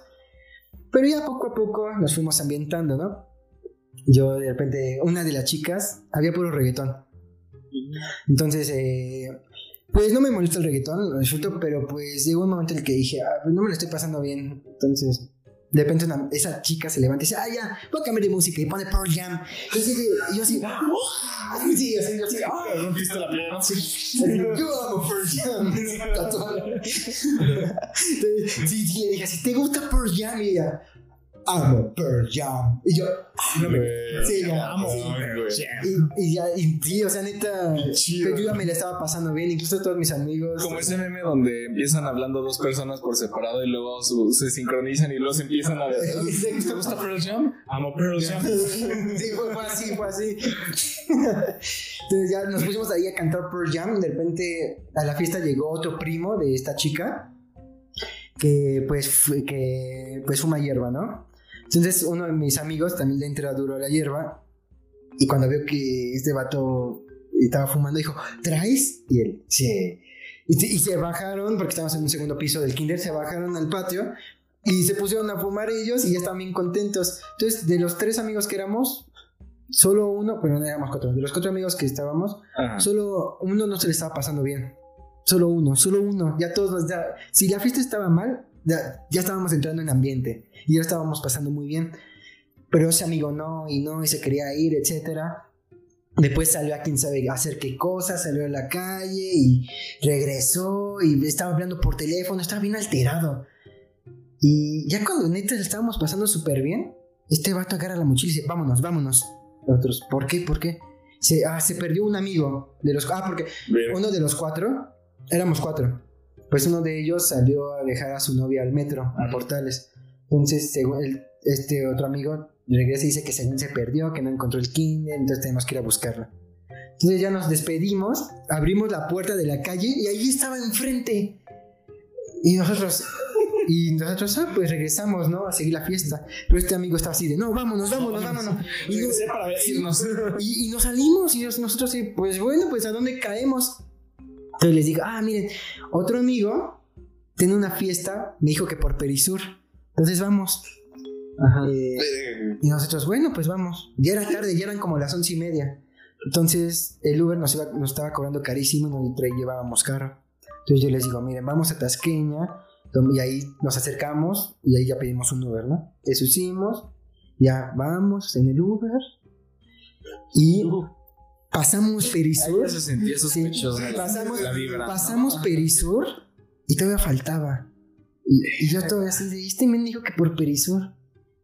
Pero ya poco a poco nos fuimos ambientando, ¿no? Yo de repente, una de las chicas, había puro reggaetón. Entonces, eh, pues no me molesta el reggaetón, lo disfruto, pero pues llegó un momento en el que dije, ah, pues no me lo estoy pasando bien. Entonces, de repente una- esa chica se levanta y dice, ah, ya, voy a cambiar de música y pone Pearl Jam. Y así y yo así, ¡oh! sí, así, yo así, ¡ah! Rompiste la. Sí, así, yo amo Pearl Jam. Entonces, sí, sí, le dije así, ¿te gusta Pearl Jam? Y ella, amo Pearl Jam. Y yo, No me Sí, ya, amo. sí. güey. y, y ya, y sí, o sea, neta, pero yo ya me la estaba pasando bien, incluso todos mis amigos. Como ese meme donde empiezan hablando dos personas por separado y luego su- se sincronizan y luego se empiezan a ¿Te gusta Pearl Jam? Amo Pearl Jam. Sí, fue, fue así, fue así. Entonces ya nos pusimos ahí a cantar Pearl Jam. De repente a la fiesta llegó otro primo de esta chica que pues, que, pues fuma hierba, ¿no? Entonces uno de mis amigos también le entra duro a la hierba y cuando vio que este vato estaba fumando dijo, ¿traes? Y él, sí. Y, se- y se bajaron, porque estábamos en un segundo piso del kinder, se bajaron al patio y se pusieron a fumar ellos y ya estaban bien contentos. Entonces, de los tres amigos que éramos, solo uno, pero no éramos cuatro, de los cuatro amigos que estábamos, Ajá. solo uno no se le estaba pasando bien. Solo uno, solo uno. Ya todos ya- Si la fiesta estaba mal, ya, ya estábamos entrando en ambiente y ya estábamos pasando muy bien. Pero ese amigo no, y no, y se quería ir, etcétera. Después salió a quién sabe hacer qué cosas, salió a la calle y regresó y estaba hablando por teléfono, estaba bien alterado. Y ya cuando neta le estábamos pasando súper bien, este vato agarra la mochila y dice, vámonos, vámonos. Nosotros, ¿por qué? ¿Por qué? Se, ah, se perdió un amigo de los... Ah, porque uno de los cuatro, éramos cuatro. Pues uno de ellos salió a dejar a su novia al metro, a Portales. Entonces, según el- este otro amigo regresa y dice que según se perdió, que no encontró el kinder, entonces tenemos que ir a buscarla. Entonces ya nos despedimos, abrimos la puerta de la calle y ahí estaba enfrente. Y nosotros, y nosotros, ah, pues regresamos, ¿no? A seguir la fiesta. Pero este amigo estaba así de, no, vámonos, vámonos, vámonos. Y nos- para y, y nos salimos y nos- nosotros pues bueno, pues a dónde caemos. Entonces les digo, ah, miren, otro amigo tiene una fiesta, me dijo que por Perisur. Entonces vamos. Eh, Verga. y nosotros, bueno, pues vamos. Ya era tarde, ya eran como las once y media. Entonces el Uber nos, iba- nos estaba cobrando carísimo y nos llevábamos carro. Entonces yo les digo, miren, vamos a Tasqueña. Y ahí nos acercamos y ahí ya pedimos un Uber, ¿no? Eso hicimos. Ya vamos en el Uber. Y pasamos Perisur. Ahí ya se sentía sospechoso. Sí, pasamos, la vibra. pasamos Perisur y todavía faltaba. Y, y yo todavía así de, este men dijo que por Perisur.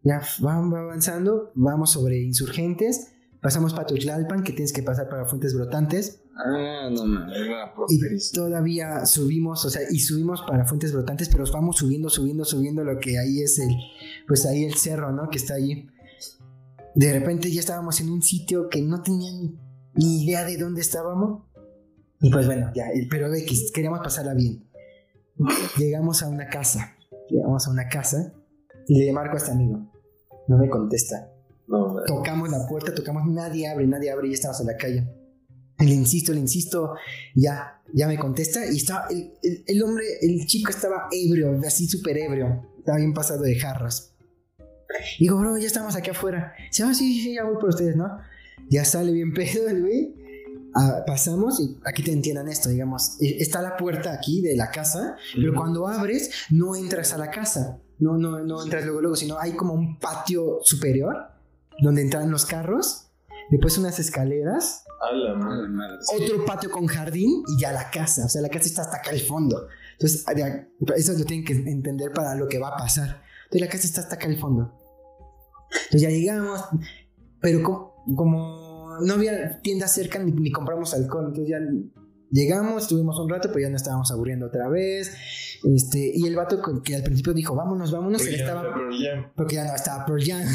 Ya vamos avanzando, vamos sobre insurgentes, pasamos para Tuxtlalpan, que tienes que pasar para Fuentes Brotantes, Ah, no era por y todavía subimos, o sea, y subimos para Fuentes Brotantes, pero vamos subiendo, subiendo, subiendo lo que ahí es el, pues ahí el cerro, ¿no? Que está ahí. De repente ya estábamos en un sitio que no tenía ni, ni idea de dónde estábamos. Y pues bueno, ya, pero que queríamos pasarla bien. Llegamos a una casa, llegamos a una casa y le marco a este amigo. No me contesta. No. Tocamos la puerta, tocamos, nadie abre, nadie abre y ya estamos en la calle. Le insisto, le insisto, ya, ya me contesta y estaba, el, el- el hombre, el chico estaba ebrio, así súper ebrio, estaba bien pasado de jarras. Digo, bro, ya estamos aquí afuera. Dice, ah, sí, sí, ya voy por ustedes, ¿no? Ya sale bien pedo el güey. Ah, pasamos y aquí te entiendan esto, digamos. eh, Está la puerta aquí de la casa, pero cuando abres no entras a la casa. No, no, no entras luego, luego, sino hay como un patio superior donde entran los carros, después unas escaleras, A la madre. madre. otro patio con jardín y ya la casa. O sea, la casa está hasta acá al fondo. Entonces, eso lo tienen que entender para lo que va a pasar. Entonces, la casa está hasta acá al fondo. Entonces, ya llegamos, pero co- como, no había tiendas cerca ni, ni compramos alcohol, entonces ya llegamos, estuvimos un rato, pero ya nos estábamos aburriendo otra vez. Este, y el vato que al principio dijo, vámonos, vámonos, Porque ya estaba, Pearl Jam. porque ya no estaba Pearl Jam.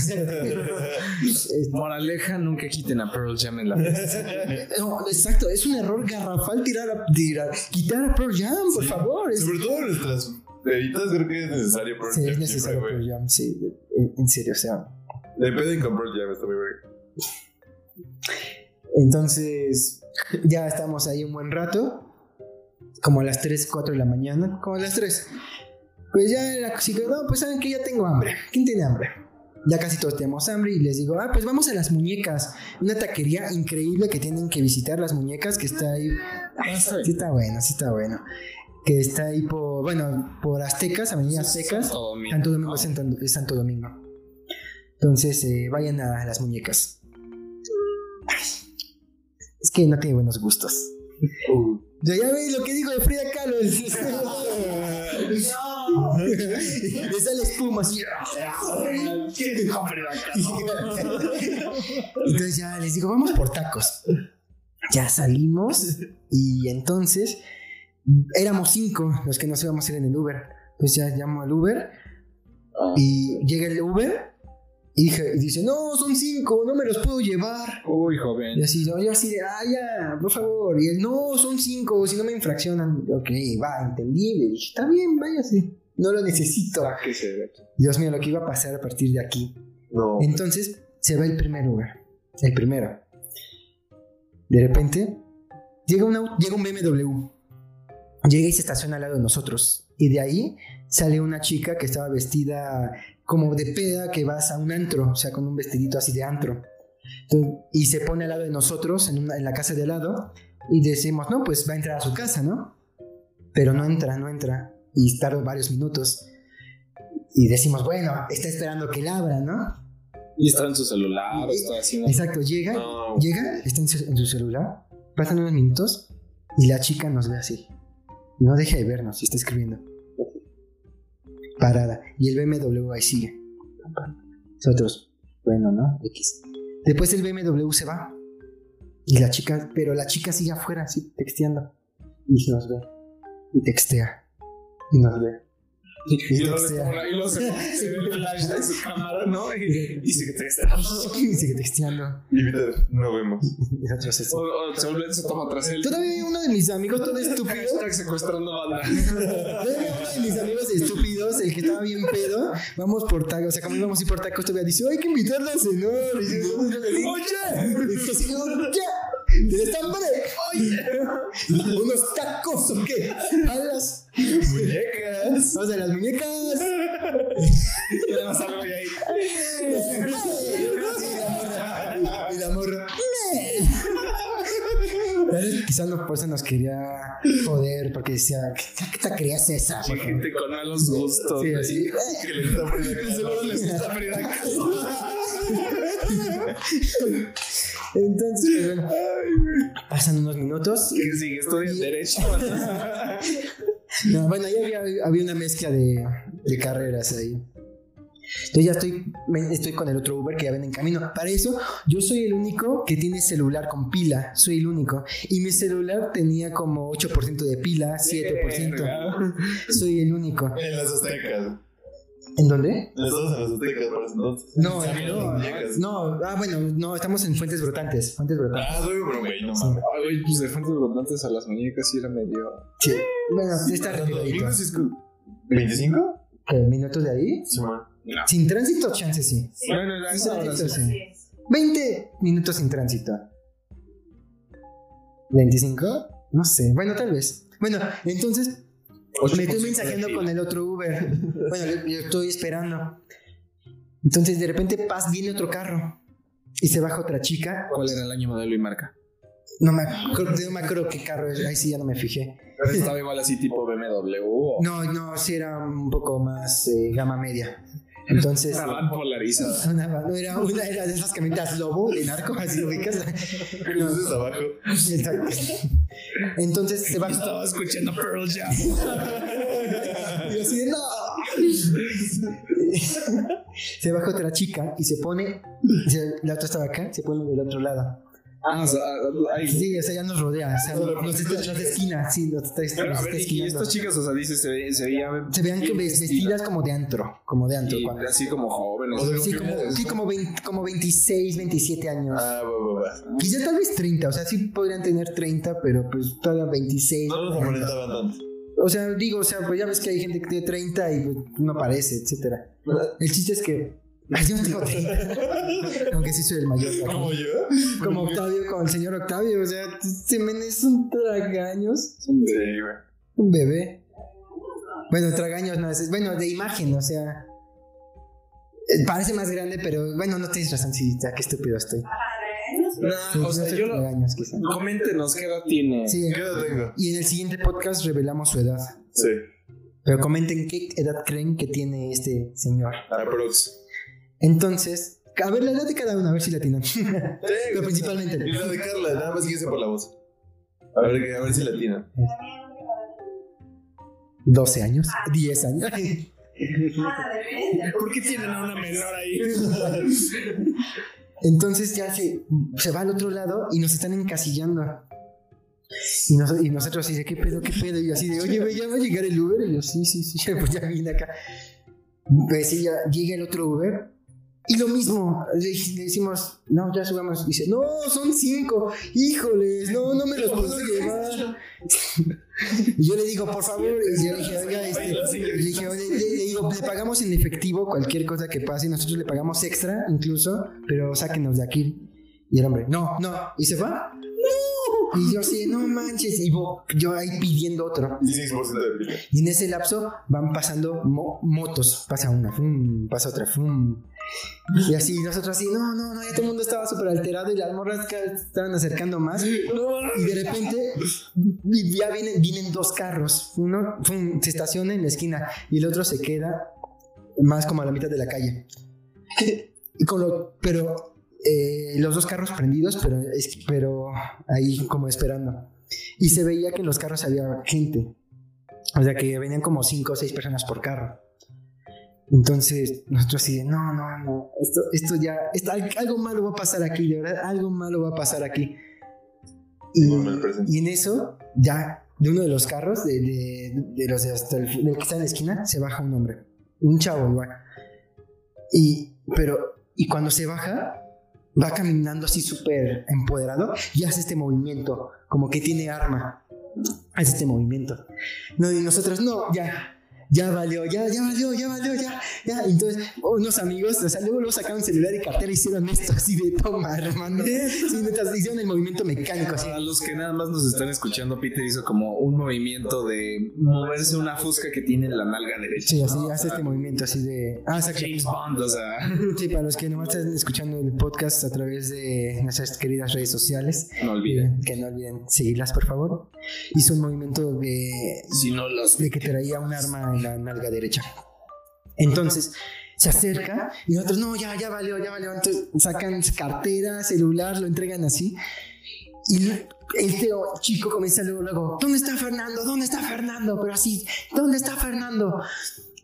Este, Moraleja, nunca quiten a Pearl Jam en la. No, exacto, es un error garrafal tirar a, tirar, quitar a Pearl Jam, por Sí. favor. Es, Sobre todo en nuestras bebitas, creo que es necesario Pearl sí, Jam es necesario Pearl. Jam, sí, en, en serio, o sea. Pedo y con Pearl Jam está muy verga. Entonces, ya estamos ahí un buen rato, como a las 3, 4 de la mañana, como a las 3. Pues ya la chica, no, pues saben que ya tengo hambre. ¿Quién tiene hambre? Ya casi todos tenemos hambre y les digo, ah, pues vamos a las muñecas. Una taquería increíble que tienen que visitar las muñecas que está ahí. Ay, sí está bueno, sí está bueno. Que está ahí por, bueno, por Aztecas, Avenida Aztecas. Santo Domingo, Santo Domingo Santo Domingo. Entonces, eh, vayan a las muñecas. Es que no tiene buenos gustos. Ya, ya veis lo que digo de Frida Kahlo. Le sale espuma así. Entonces ya les digo, vamos por tacos. Ya salimos y entonces éramos cinco los que nos íbamos a ir en el Uber. Entonces ya llamo al Uber y llega el Uber y dice, no, son cinco, no me los puedo llevar. Uy, joven. Y así, yo, yo así de, ah, ya, por favor. Y él, no, son cinco, si no me infraccionan. Ok, va, entendible. dije, está bien, váyase. No lo necesito. Sáquese. Dios mío, lo que iba a pasar a partir de aquí. No. Entonces se va el primer Uber. El primero. De repente llega, un au- llega un BMW. Llega y se estaciona al lado de nosotros. Y de ahí sale una chica que estaba vestida como de peda que vas a un antro, o sea, con un vestidito así de antro. Entonces, y se pone al lado de nosotros en, una- en la casa de al lado y decimos, no, pues va a entrar a su casa, ¿no? Pero no entra, no entra. Y tarda varios minutos. Y decimos, bueno, está esperando que la abra, ¿no? Y está en su celular, está haciendo. Exacto, llega, No. llega, está en su, en su celular, pasan unos minutos y la chica nos ve así. No deja de vernos y está escribiendo. Parada. Y el BMW ahí sigue. Nosotros, bueno, ¿no? X. Después el BMW se va. Y la chica, pero la chica sigue afuera, así, texteando. Y nos ve. Y textea. Y nos ve. Y, Y está- y luego se, se ve el flash de su cámara, ¿no? Y, y se textea. Y sigue texteando. Y Peter, no vemos. O, o se vuelve, se toma tras él. Todavía uno de mis amigos, todo estúpido. Hashtag secuestrando banda. Todavía uno de mis amigos estúpidos, el que estaba bien pedo, vamos por tacos, o sea, como íbamos a ir por tacos, todavía dice, hay que invitarla a cenar. Y dice, oye, oye, ¿tienes hambre? Oye, ¿unos tacos o qué? A las a las muñecas. Y algo de ahí. Y la morra. Quizás no, por eso nos quería joder, porque decía, ¿qué, qué taquería es esa? Hay gente con malos gustos. Sí, así. Que le. Seguro les gusta. Entonces, pasan unos minutos. Que sigue estudiando Derecho. No, bueno, ahí había, había una mezcla de, de carreras ahí. Entonces ya estoy, estoy con el otro Uber que ya ven en camino. Para eso, yo soy el único que tiene celular con pila. Soy el único. Y mi celular tenía como 8% de pila, 7%. Verga. Soy el único. En las aztecas. ¿En dónde? Dos en las aztecas ese entonces. No, no, las muñecas. no. Ah, bueno, no, estamos en Fuentes Brotantes. Fuentes Brotantes. Ah, güey, pero güey, no Sí. mames. Ay, güey, pues de fuentes brotantes a las muñecas sí era medio. Sí. Bueno, sí está retiradito. ¿25? ¿Qué, ¿Minutos de ahí? Sí, man. Sin tránsito, chance sí. Bueno, esa hora sí. Sí. 20 minutos sin tránsito. ¿25? No sé. Bueno, tal vez. Bueno, entonces me estoy mensajeando con el otro Uber. Bueno, yo, estoy esperando. Entonces de repente pasa, viene otro carro y se baja otra chica. ¿Cuál era el año, modelo y marca? No me, acuerdo- no me acuerdo qué carro es. Ahí sí ya no me fijé. Pero estaba igual así tipo BMW o No, no, sí era un poco más eh, gama media. Entonces. una van polarizada. Una, no, era una era de esas camionetas lobo de narco, así lo ubicas. Luces abajo. exacto. Entonces se va. Estaba escuchando Pearl Jam. Y así de no. Se baja otra chica y se pone. La otra estaba acá, se pone del otro lado. Ah, o sea, ahí. Sí, o sea, ya nos rodea. O sea, nos, está, nos esquina, sí, nos está, nos Pero, a está ver, y estas chicas, o sea, dices, se, ve- se veían. Se vean que bien ves- vestidas como de antro. Como de antro. y cuando- así como jóvenes. O sea, Sí, como, sí, como, 20 como 26, 27 años. Ah, va, va, va. Quizá tal vez 30, o sea, sí podrían tener 30, pero pues todavía 26. No los aparentaban tanto. O sea, digo, o sea, pues ya ves que hay gente que tiene 30 y pues, no parece, etcétera. El chiste es que Ay, yo no tengo 30. Aunque sí soy el mayor. ¿Como yo? Como Octavio, como el señor Octavio. O sea, se me es un tragaños. Sí, güey. Un bebé. Bueno, tragaños no es. Bueno, de imagen, o sea. eh, Parece más grande, pero bueno, no tienes razón. Sí, ya, qué estúpido estoy. No, o sea, yo lo. tragaños, quizá. Coméntenos qué edad tiene. Sí, ¿Qué edad tengo? y en el siguiente podcast revelamos su edad. Sí. Pero comenten qué edad creen que tiene este señor. Aprox. Entonces, a ver la edad de cada uno, a ver si la tienen. Pero principalmente. Y la de Carla, nada más guíese por la voz. A ver, a ver si la tiene. 12 años, 10 años. ¿Por qué tienen a una menor ahí? Entonces ya se, se va al otro lado y nos están encasillando. Y, nos- y nosotros así de, ¿qué pedo, qué pedo? Y yo así de, oye, güey, ¿ya va a llegar el Uber? Y yo, sí, sí, sí, pues ya vine acá. Pues sí, ya llega el otro Uber. Y lo mismo, le, le decimos, no, ya subamos. Dice, no, son cinco. Híjoles, no, no me los puedo llevar. Y yo le digo, por favor, y yo le dije, oiga, este, le dije, oye, le, le digo, le pagamos en efectivo cualquier cosa que pase, nosotros le pagamos extra incluso, pero sáquenos de aquí. Y el hombre, no, no, y se va. Y yo así, no manches, y yo ahí pidiendo otro. 16% de vida. Y en ese lapso van pasando mo- motos, pasa una, fum, pasa otra, fum. Y así, nosotros así, no, no, no, ya todo el mundo estaba súper alterado y las morras estaban acercando más. Y de repente ya vienen, vienen dos carros. Uno fum, se estaciona en la esquina y el otro se queda más como a la mitad de la calle. Y con lo, pero eh, los dos carros prendidos, pero, pero ahí como esperando. Y se veía que en los carros había gente. O sea que venían como cinco o seis personas por carro. Entonces, nosotros así de, no, no, no, esto, esto ya, esto- algo malo va a pasar aquí, de verdad, algo malo va a pasar aquí. Y, en eso, ya, de uno de los carros, de, de, de los de hasta el, del que está en la esquina, se baja un hombre, un chavo igual. Y, pero, y cuando se baja, va caminando así súper empoderado y hace este movimiento, como que tiene arma. Hace este movimiento. No, y nosotros, no, ya, ya valió, ya, ya valió, ya valió, ya, ya. Entonces, unos amigos, o sea, luego, luego sacaron celular y cartera y hicieron esto así de toma, hermano. Sí, mientras hicieron el movimiento mecánico así. Para los que nada más nos están escuchando, Peter hizo como un movimiento de moverse una fusca que tiene en la nalga derecha. Sí, así ¿no? hace este movimiento así de. Ah, exacto. James Bond, o sea. Sí, para los que nomás están escuchando el podcast a través de nuestras queridas redes sociales, No olviden. que no olviden seguirlas, por favor. Hizo un movimiento de Si no los. de que traía un arma en la nalga derecha. Entonces se acerca y nosotros, no, ya, ya valió, ya valió. Entonces sacan cartera, celular, lo entregan así. Y este chico comienza luego, luego, ¿dónde está Fernando? ¿Dónde está Fernando? Pero así, ¿dónde está Fernando?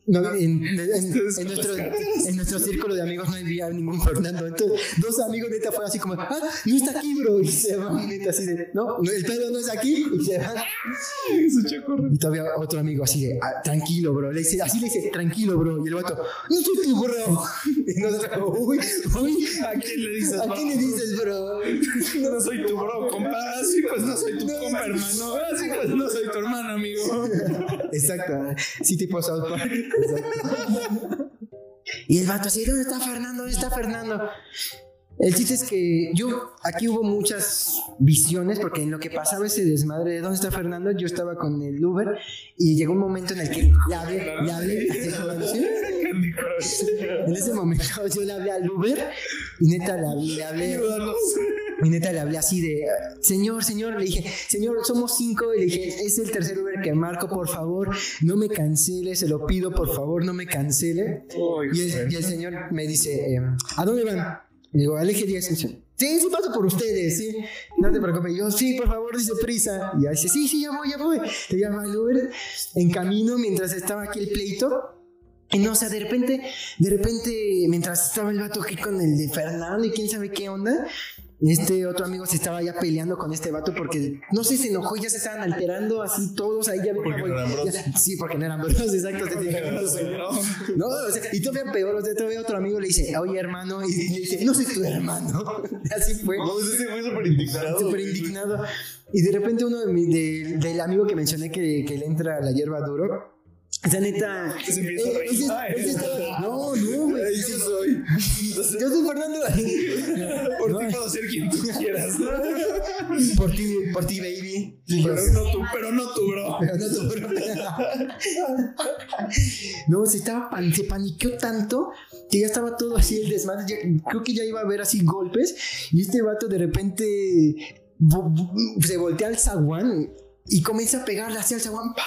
No, en, en- en nuestro, en nuestro círculo de amigos no había ningún Fernando. Entonces, dos amigos neta fue así como, ah, no está aquí, bro. Y se van, neta, así de, no, el pedo no es aquí. Y se van. Y todavía otro amigo así de, "Ah, tranquilo, bro. Le dice, así le dice, tranquilo, bro. Y el vato, no soy tu bro. Y nosotros, uy, uy, ¿A quién le dices, ¿a bro? quién le dices, bro? No soy tu bro, compa. Sí, pues no soy tu compa, hermano. Sí, pues no soy tu hermano, amigo. Exacto, sí, tipo South Park. Exacto. Y el vato así, ¿dónde está Fernando? ¿Dónde está Fernando? El chiste es que yo, aquí hubo muchas visiones, porque en lo que pasaba ese desmadre de dónde está Fernando, yo estaba con el Uber y llegó un momento en el que le hablé, le hablé, en ese momento yo le hablé al Uber y neta le hablé, le hablé y neta le hablé así de, señor, señor, le dije, señor, somos cinco. Y le dije, es el tercer Uber que marco, por favor, no me cancele, se lo pido, por favor, no me cancele. Y el, y el señor me dice, eh, ¿a dónde van? Le digo, al eje 10. Y dice, Sí, sí paso por ustedes, sí. No te preocupes. Y yo, sí, por favor, dice prisa. Y ya dice, sí, sí, ya voy, ya voy. Te llama el Uber en camino mientras estaba aquí el pleito. Y no, o sea, de repente, de repente, mientras estaba el vato aquí con el de Fernando y quién sabe qué onda, este otro amigo se estaba ya peleando con este vato porque, no sé, se enojó y ya se estaban alterando así todos ahí ya. Porque no eran bros. ya- Sí, porque no eran bros, exacto. no, o sea, y todavía peor, o sea, todavía otro amigo le dice, oye hermano, y le dice, no soy tu hermano. Así fue. No, ese fue súper indignado. Súper indignado. Y de repente uno de mi- de- del amigo que mencioné que, que le entra la hierba duro, Esa neta. Se empieza a eh, reír. ese- Ay, ese estaba- no, no, güey. Ahí sí soy. Yo soy Fernando. Por No, ti puedo ser quien tú quieras. por ti, por ti, baby. Pero no tú, pero no tú, bro. Pero no tu bro. No, se estaba pan- se paniqueó tanto que ya estaba todo así el desmadre. creo que ya iba a haber así golpes. Y este vato de repente se voltea al zaguán y comienza a pegarle así al zaguán. ¡pa!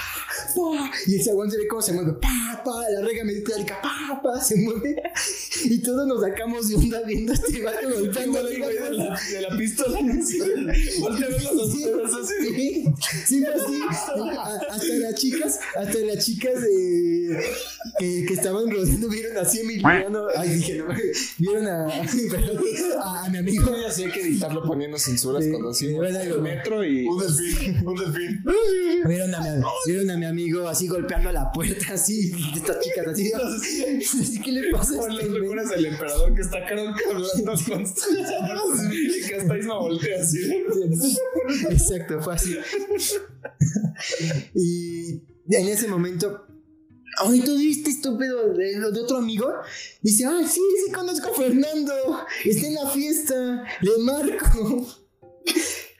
¡pa! Y el zaguán se ve cómo se mueve. ¡pa! ¡pa! La rega metálica. ¡pa! ¡pa! Se mueve. Y todos nos sacamos de onda viendo a este vato golpeando el güey de la, de la pistola. Voltea a ver los Sí, así. sí, sí, así. Hasta las chicas, hasta las chicas de, que, que estaban rodeando vieron así a Emiliano. Ay, dije, no, vieron a, a, a mi amigo. Ya sé que editarlo poniendo censuras Sí, cuando así sí, bueno, el metro y Un delfín, un delfín. Vieron a, mi, vieron a mi amigo así golpeando la puerta, así, de estas chicas así. así, ¿Qué le pasa este las locuras del emperador que está Carol hablando con y que hasta Isma voltea así. Exacto, fue así. Y en ese momento, Ay, ¿tú viste estúpido de, de otro amigo? Dice, ah, sí, sí conozco a Fernando. Está en la fiesta. Le marco.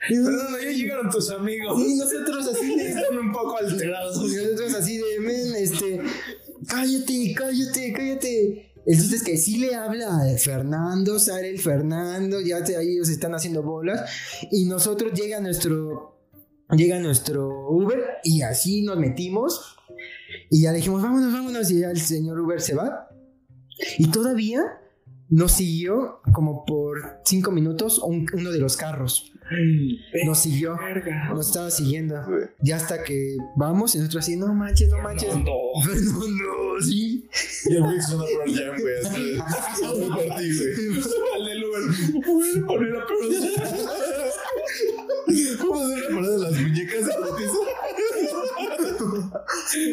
Perdón, ya llegaron tus amigos. y nosotros así de, Están un poco alterados. y nosotros así de, men, este, cállate, cállate, cállate. El chiste es que sí le habla a Fernando, sale el Fernando, ya te- ahí ellos están haciendo bolas. Y nosotros llega nuestro, llega nuestro Uber y así nos metimos. Y ya dijimos, vámonos, vámonos. Y ya el señor Uber se va. Y todavía nos siguió como por cinco minutos un- uno de los carros. Nos siguió. Nos estaba siguiendo. Ya hasta que vamos y nosotros así, no manches, no manches. No. No, no, sí. Y el güey una Pearl Jam, güey. así por. Al del Uber. ¿Pueden poner a? ¿Cómo hacer la de las muñecas de Bautizo?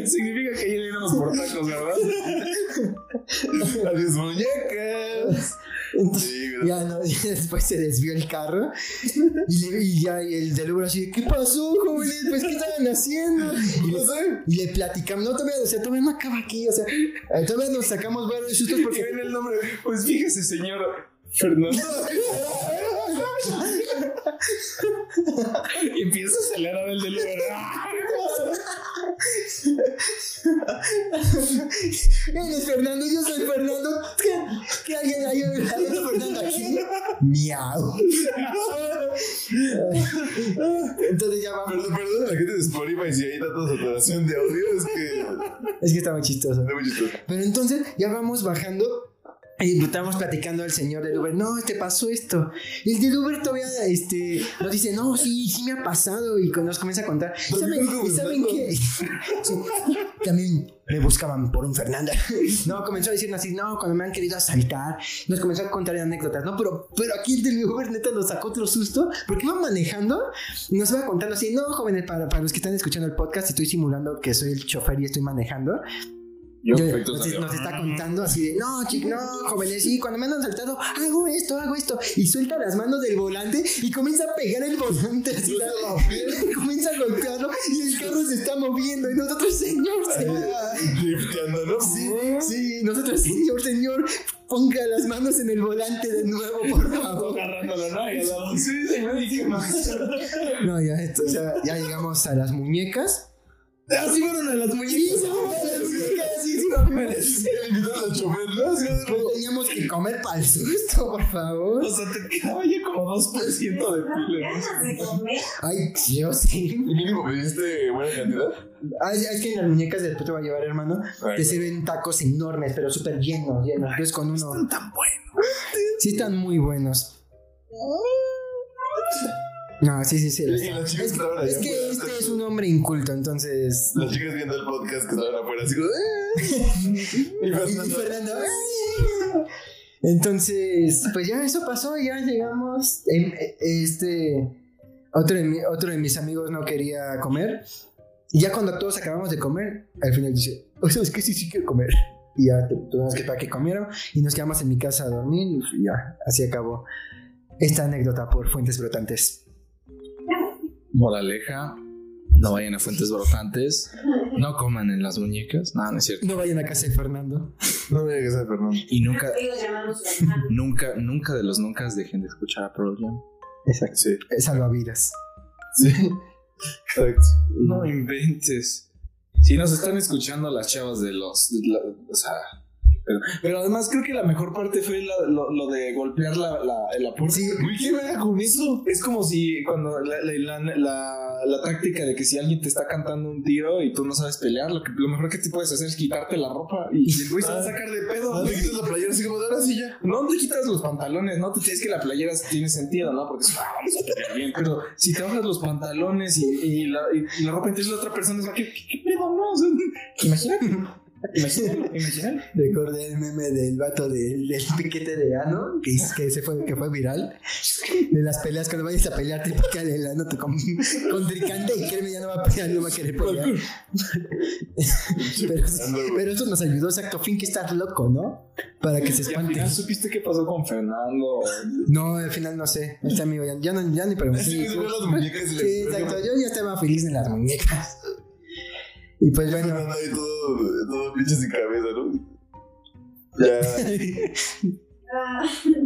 Significa que ayer éramos por tacos, ¿verdad? Adiós, muñecas. Sí. Ya no, y después se desvió el carro y, le- y ya y el del Uber así, ¿qué pasó, jóvenes? Pues, ¿qué estaban haciendo? Y le, y le platicamos, no, todavía, o sea, todavía no acaba aquí, o sea, eh, todavía nos sacamos varios sustos Que porque ven el nombre. Pues fíjese, señor Fernando. y empieza a acelerar el del Uber. Él es Fernando, yo soy Fernando. ¿Qué, qué alguien hay hay otro Fernando aquí? Miau. Entonces ya vamos. Perdón, perdón la gente de Spotify si hay tanta saturación de audio. Es que. Es que está muy chistoso. Está muy chistoso. Pero entonces ya vamos bajando y estamos platicando al señor del Uber, no, te pasó esto. Y el del Uber todavía este, nos dice, no, sí, sí me ha pasado. Y nos comienza a contar. ¿Y ¿Saben, y saben qué? Sí, También me buscaban por un Fernanda. No, comenzó a decirnos así, no, cuando me han querido asaltar. Nos comenzó a contar anécdotas, ¿no? Pero, pero aquí el del Uber neta nos sacó otro susto porque iba manejando y nos iba contando así, no, jóvenes, para, para los que están escuchando el podcast, estoy simulando que soy el chofer y estoy manejando. Yo, Yo- efectos nos, está contando así de, no, chico, no, jóvenes, sí, cuando me han saltado, hago esto, hago esto. Y suelta las manos del volante y comienza a pegar el volante así. y comienza a golpearlo y el carro se está moviendo. Y nosotros, señor. Sí, sí, nosotros, señor, señor, ponga las manos en el volante de nuevo, por favor. Agarrándolo, ¿no? Y ¿y ya, esto, ya, ya llegamos a las muñecas. Así fueron a las Sí, muñecas. Sí, sí, sí, sí. El chofer, ¿no? Pero Teníamos que comer para el susto, por favor. O sea, te quedaba ya como 2% de pila. ganas de comer. Ay, sí, yo sí. ¿Y mínimo pediste buena cantidad? Ah, es que en las muñecas después te va a llevar, hermano. Ay, Te sirven tacos enormes, pero súper llenos, llenos. Entonces con uno. Están tan buenos. Sí, están muy buenos. No, sí, sí, sí. Y las chicas Es, que estaban allá es que afuera, este es un hombre inculto, entonces. Las chicas viendo el podcast que estaban afuera, así como. "Eh". Y Y Fernando. Fernando. "Ay". Entonces, pues ya eso pasó, ya llegamos. Em, eh, Este. Otro de, mi- otro de mis amigos no quería comer. Y ya cuando todos acabamos de comer, al final dice: Oye, ¿sabes qué? Sí, sí quiero comer. Y ya tu- tuvimos que para que comieron. Y nos quedamos en mi casa a dormir. Y ya, así acabó esta anécdota por fuentes brotantes. Moraleja, No vayan a fuentes brotantes. No coman en las muñecas. No, no es cierto. No vayan a casa de Fernando. No digas a Fernando. Y nunca, nunca, nunca de los nunca dejen de escuchar a Pearl Jam. Exacto. Sí. Es salvavidas. Sí. Exacto. No inventes. Si nos están escuchando las chavas de los. de la- o sea. Pero, pero además creo que la mejor parte fue la- lo, lo de golpear la, la, la puerta. Sí. Güey, ¿qué verga con eso? Es como si cuando la, la, táctica de que si alguien te está cantando un tiro y tú no sabes pelear, lo, que, lo mejor que te puedes hacer es quitarte la ropa y, y el güey se va a sacar de pedo. Ah, te quitas la playera así como de ahora sí ya. No te quitas los pantalones, no te tienes que la playera tiene sentido, ¿no? Porque es ah, vamos a pelear bien. Pero si te bajas los pantalones y, y la, y la ropa, entonces la otra persona es va, ¿qué, qué, qué pedo, no? O sea, imagínate. Imagínate. Recordé el meme del vato del, del piquete de ano que, se fue, que fue viral. De las peleas, cuando vayas a pelear, te pica el ano tu con- contrincante y créeme, ya no va a pelear, no va a querer pelear. pero, pero eso nos ayudó, exacto. Fin que estar loco, ¿no? Para que se Y al espante. final supiste qué pasó con Fernando. No, al final no sé. Este amigo ya, ya, no, ya ni pregunté. Sí, Sí, exacto. Yo ya estaba feliz en las muñecas. Y pues bueno. Fernando ahí todo, todo pinche sin cabeza, ¿no? Ya. Ah,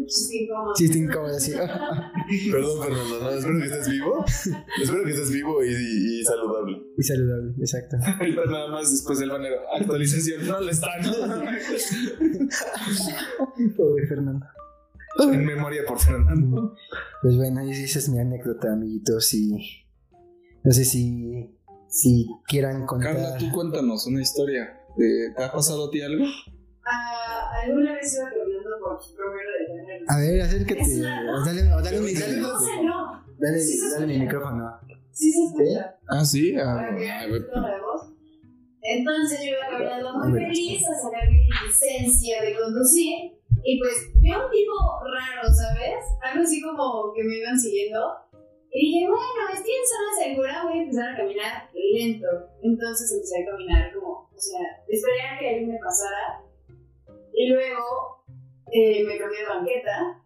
sí, como. Chiste incómodo, así. Perdón, Fernando, no, espero que estés vivo. Espero que estés vivo y, y- y saludable. Y saludable, exacto. Ahorita nada más después del banero. Actualización, no le están. Pobre Fernando. en memoria por Fernando. Pues bueno, y esa es mi anécdota, amiguitos. Y no sé si, si quieran contar. Carla, tú cuéntanos una historia. ¿Te ha pasado a ti algo? Ah, alguna vez iba caminando por primero de. A ver, acércate. Dale, o dale, mi- dale, No sé, no. dale, Sí se dale mi micrófono. Sí se escucha. Ah, sí. Ah, a ver. Entonces yo iba caminando muy feliz a sacar mi licencia de conducir y pues vi a un tipo raro, ¿sabes? Algo así como que me iban siguiendo. Y dije, bueno, estoy en zona segura, voy a empezar a caminar lento. Entonces empecé a caminar como, o sea, esperé a que alguien me pasara. Y luego eh, me cambié de banqueta.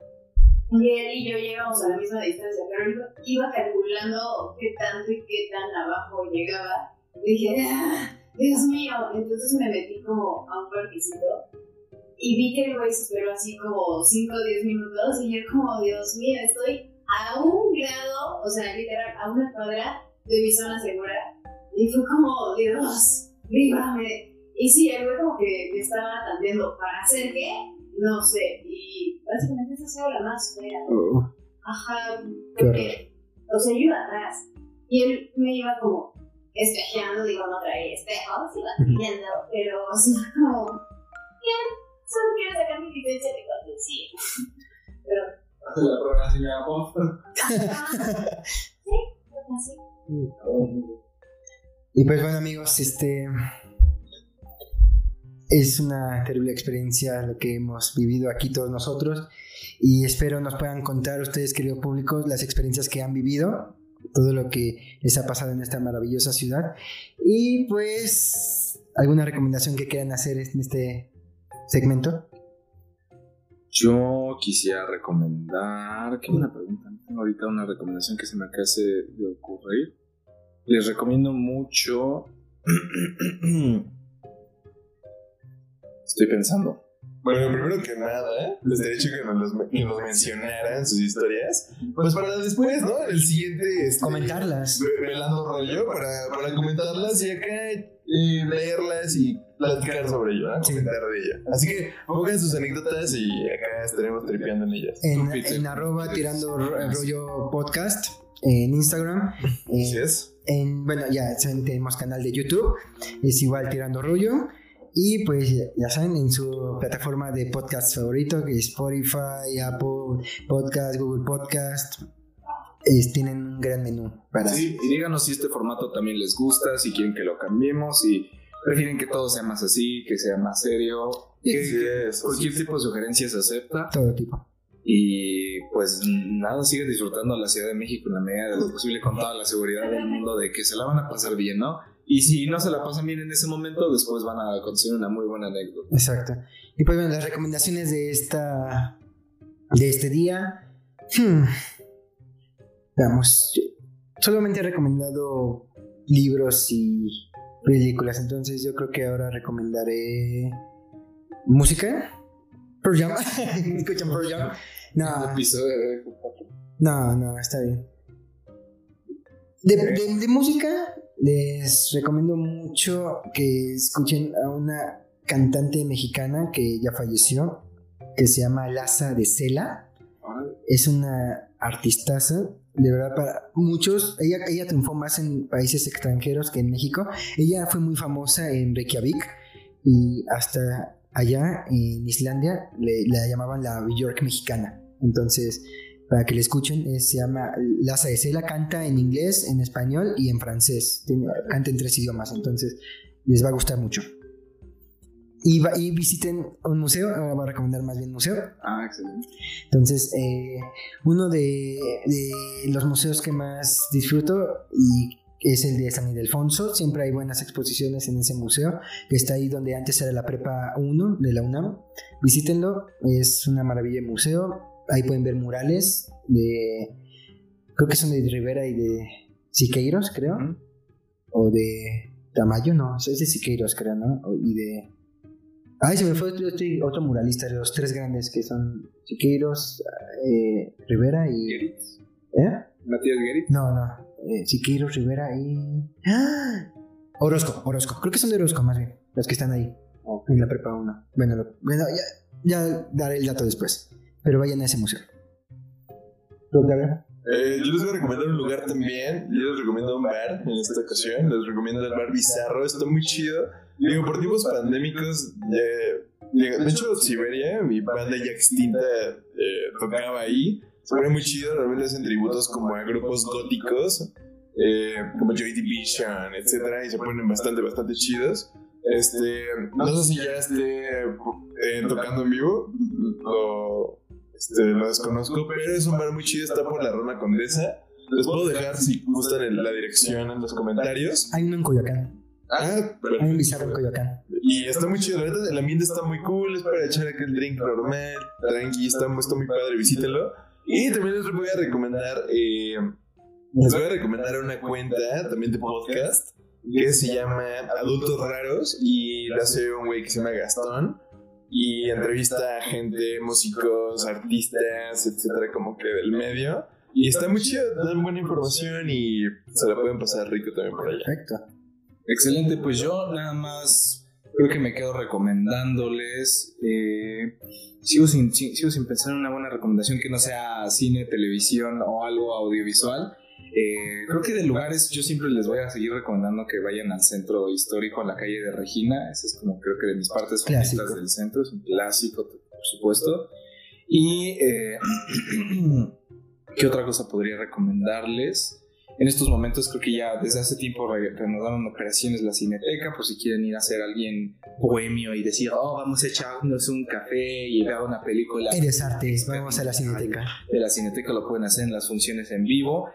Y él y yo llegamos a la misma distancia, pero iba- iba calculando qué tanto y qué tan abajo llegaba. Y dije, "Ah, Dios mío. Entonces me metí como a un parquecito y vi que el güey se esperó así como 5 o 10 minutos. Y yo, como, Dios mío, estoy a un grado, o sea, literal, a una cuadra de mi zona segura. Y fue como, Dios, líbrame. Y sí, el güey como que me estaba tanteando para hacer qué, no sé. Y básicamente esa ha sido la más fea. Oh, Ajá, porque, o sea, yo iba atrás y él me iba como espejeando, digo, no traía espejos, iba viendo, pero, o sea, como, bien, solo quiero sacar mi licencia de conducir. Pero, Y pues bueno, amigos, este. Es una terrible experiencia lo que hemos vivido aquí todos nosotros. Y espero nos puedan contar ustedes, querido público, las experiencias que han vivido, todo lo que les ha pasado en esta maravillosa ciudad. Y pues, alguna recomendación que quieran hacer en este segmento. Yo quisiera recomendar. Qué buena pregunta. Tengo ahorita una recomendación que se me acaba de ocurrir. Les recomiendo mucho. Estoy pensando. Bueno, primero que nada, ¿eh? les he dicho que nos, los- que nos mencionaran sus historias. Pues para después, ¿no? En el siguiente. este, Comentarlas. Velando rollo, para, para comentarlas y acá eh, leerlas y platicar sobre ello, ¿no? Sí. Comentar de ello. Así que pongan sus anécdotas y acá estaremos tripeando en ellas. En, en arroba tirando ro- rollo podcast en Instagram. Eh, Así es. En, bueno, ya tenemos canal de YouTube, es igual Tirando Rollo. Y pues ya- saben, en su plataforma de podcast favorito, que es Spotify, Apple Podcast, Google Podcast, es- tienen un gran menú para... Sí, y díganos si este formato también les gusta, si quieren que lo cambiemos, si prefieren que todo sea más así, que sea más serio. Que, Sí, eso, cualquier sí. tipo de sugerencia se acepta. Todo tipo. Y pues nada, sigue disfrutando la Ciudad de México en la medida de lo posible con toda la seguridad del mundo de que se la van a pasar bien, ¿no? Y si no se la pasan bien en ese momento, después van a conseguir una muy buena anécdota. Exacto. Y pues bueno, las recomendaciones de esta... De este día... hmm, Veamos, solamente he recomendado libros y películas. Entonces yo creo que ahora recomendaré música. Pearl Jam. ¿Escuchan Pearl Jam? No, no, no, está bien. De, de- de música les recomiendo mucho que escuchen a una cantante mexicana que ya falleció, que se llama Laza de Cela. Es una artistaza, de verdad, para muchos. Ella, ella triunfó más en países extranjeros que en México. Ella fue muy famosa en Reykjavik y hasta allá en Islandia le, la llamaban la York mexicana. Entonces, para que le escuchen, es- se llama Laza de Cela, canta en inglés, en español y en francés. Tiene- canta en tres idiomas, entonces les va a gustar mucho. Y, va- y visiten un museo, ahora voy a recomendar más bien museo. Ah, excelente. Entonces, eh, uno de, de los museos que más disfruto y es el de San Ildefonso. Siempre hay buenas exposiciones en ese museo, que está ahí donde antes era la Prepa 1 de la UNAM. Visítenlo, es una maravilla de museo. Ahí pueden ver murales de, creo que son de Rivera y de Siqueiros, creo. O de Tamayo, no, es de Siqueiros, creo, ¿no? Y de... Ay, se me fue otro, otro- otro muralista, de los tres grandes que son Siqueiros, eh, Rivera y... Geritz. ¿Eh? Matías Geritz. No, no. Eh, Siqueiros, Rivera y... ¡Ah! Orozco, Orozco. Creo que son de Orozco más bien, los que están ahí, en la prepa 1. Bueno, lo- bueno ya, ya daré el dato después. Pero vayan a ese museo. ¿Tú? Eh, yo les voy a recomendar un lugar también. Yo les recomiendo un bar en esta ocasión. Les recomiendo el bar Bizarro. Está muy chido. Digo, por tiempos pandémicos, eh, de hecho, Siberia, mi banda ya extinta, eh, tocaba ahí. Se pone muy chido. Realmente hacen tributos como a grupos góticos, eh, como Joy Division, etcétera, y se ponen bastante, bastante chidos. Este, no sé si ya esté eh, tocando en vivo. Lo, este, lo desconozco, pero es un bar muy chido, está por la Roma Condesa. Les puedo dejar si gustan en la dirección en los comentarios. Hay uno en Coyoacán. Ah, Hay un perfecto. bizarro en Coyoacán. Y está muy chido, la verdad, el ambiente está muy cool, es para echar aquel drink normal, tranqui, está, está muy padre, visítenlo. Y también les voy a recomendar, eh, les voy a recomendar una cuenta también de podcast que se llama Adultos Raros y la hace un güey que se llama Gastón y entrevista a gente, músicos, artistas, etcétera, como que del medio. Y está muy chido, dan buena información y se la pueden pasar rico también por allá. Perfecto. Excelente, pues yo nada más creo que me quedo recomendándoles. eh, sigo, sin, si- sigo sin pensar en una buena recomendación que no sea cine, televisión o algo audiovisual. Eh, creo que de lugares yo siempre les voy a seguir recomendando que vayan al centro histórico, a la calle de Regina. Esa es como creo que de mis partes favoritas Clásico. del centro. Es un clásico, por supuesto. Y eh, ¿qué otra cosa podría recomendarles? En estos momentos creo que ya desde hace tiempo re- reanudaron operaciones la Cineteca, por si quieren ir a ser alguien bohemio y decir, oh, vamos a echarnos un café y ver una película Eres artes, vamos a la cineteca. de la Cineteca, lo pueden hacer en las funciones en vivo.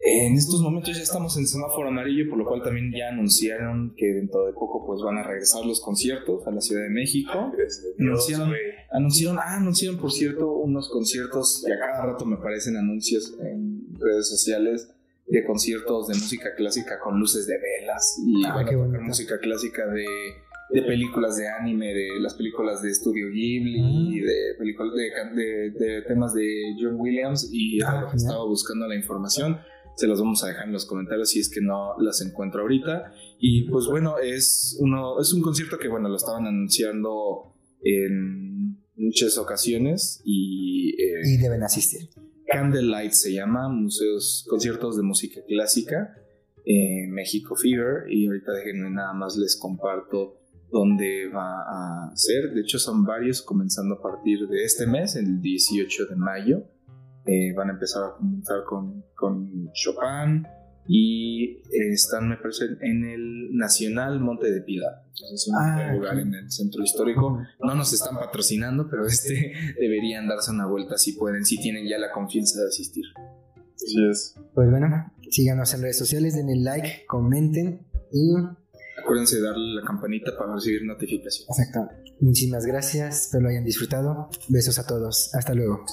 En estos momentos ya estamos en semáforo amarillo, por lo cual también ya anunciaron que dentro de poco pues van a regresar los conciertos a la Ciudad de México. Anunciaron, anunciaron, ah, anunciaron por cierto unos conciertos y a cada rato me aparecen anuncios en redes sociales de conciertos de música clásica con luces de velas y Ah, van a qué tocar música clásica de, de películas de anime, de las películas de Studio Ghibli, Mm. de películas de, can- de, de temas de John Williams y Ah, lo que estaba buscando la información. Se las vamos a dejar en los comentarios si es que no las encuentro ahorita. Y pues bueno, es, uno, es un concierto que bueno, lo estaban anunciando en muchas ocasiones y eh, Y deben asistir. Candlelight se llama, museos, conciertos de música clásica en México Fever y ahorita déjenme nada más les comparto dónde va a ser. De hecho son varios comenzando a partir de este mes, el 18 de mayo. Eh, van a empezar a comenzar con, con Chopin y eh, están, me parece, en el Nacional Monte de Piedad. Entonces, es un Ah, lugar en el centro histórico. No nos están patrocinando, pero este deberían darse una vuelta si pueden, si tienen ya la confianza de asistir. Así es. Pues bueno, síganos en redes sociales, denle like, comenten y Acuérdense de darle la campanita para recibir notificaciones. exacto. Muchísimas gracias, espero lo hayan disfrutado. Besos a todos. Hasta luego.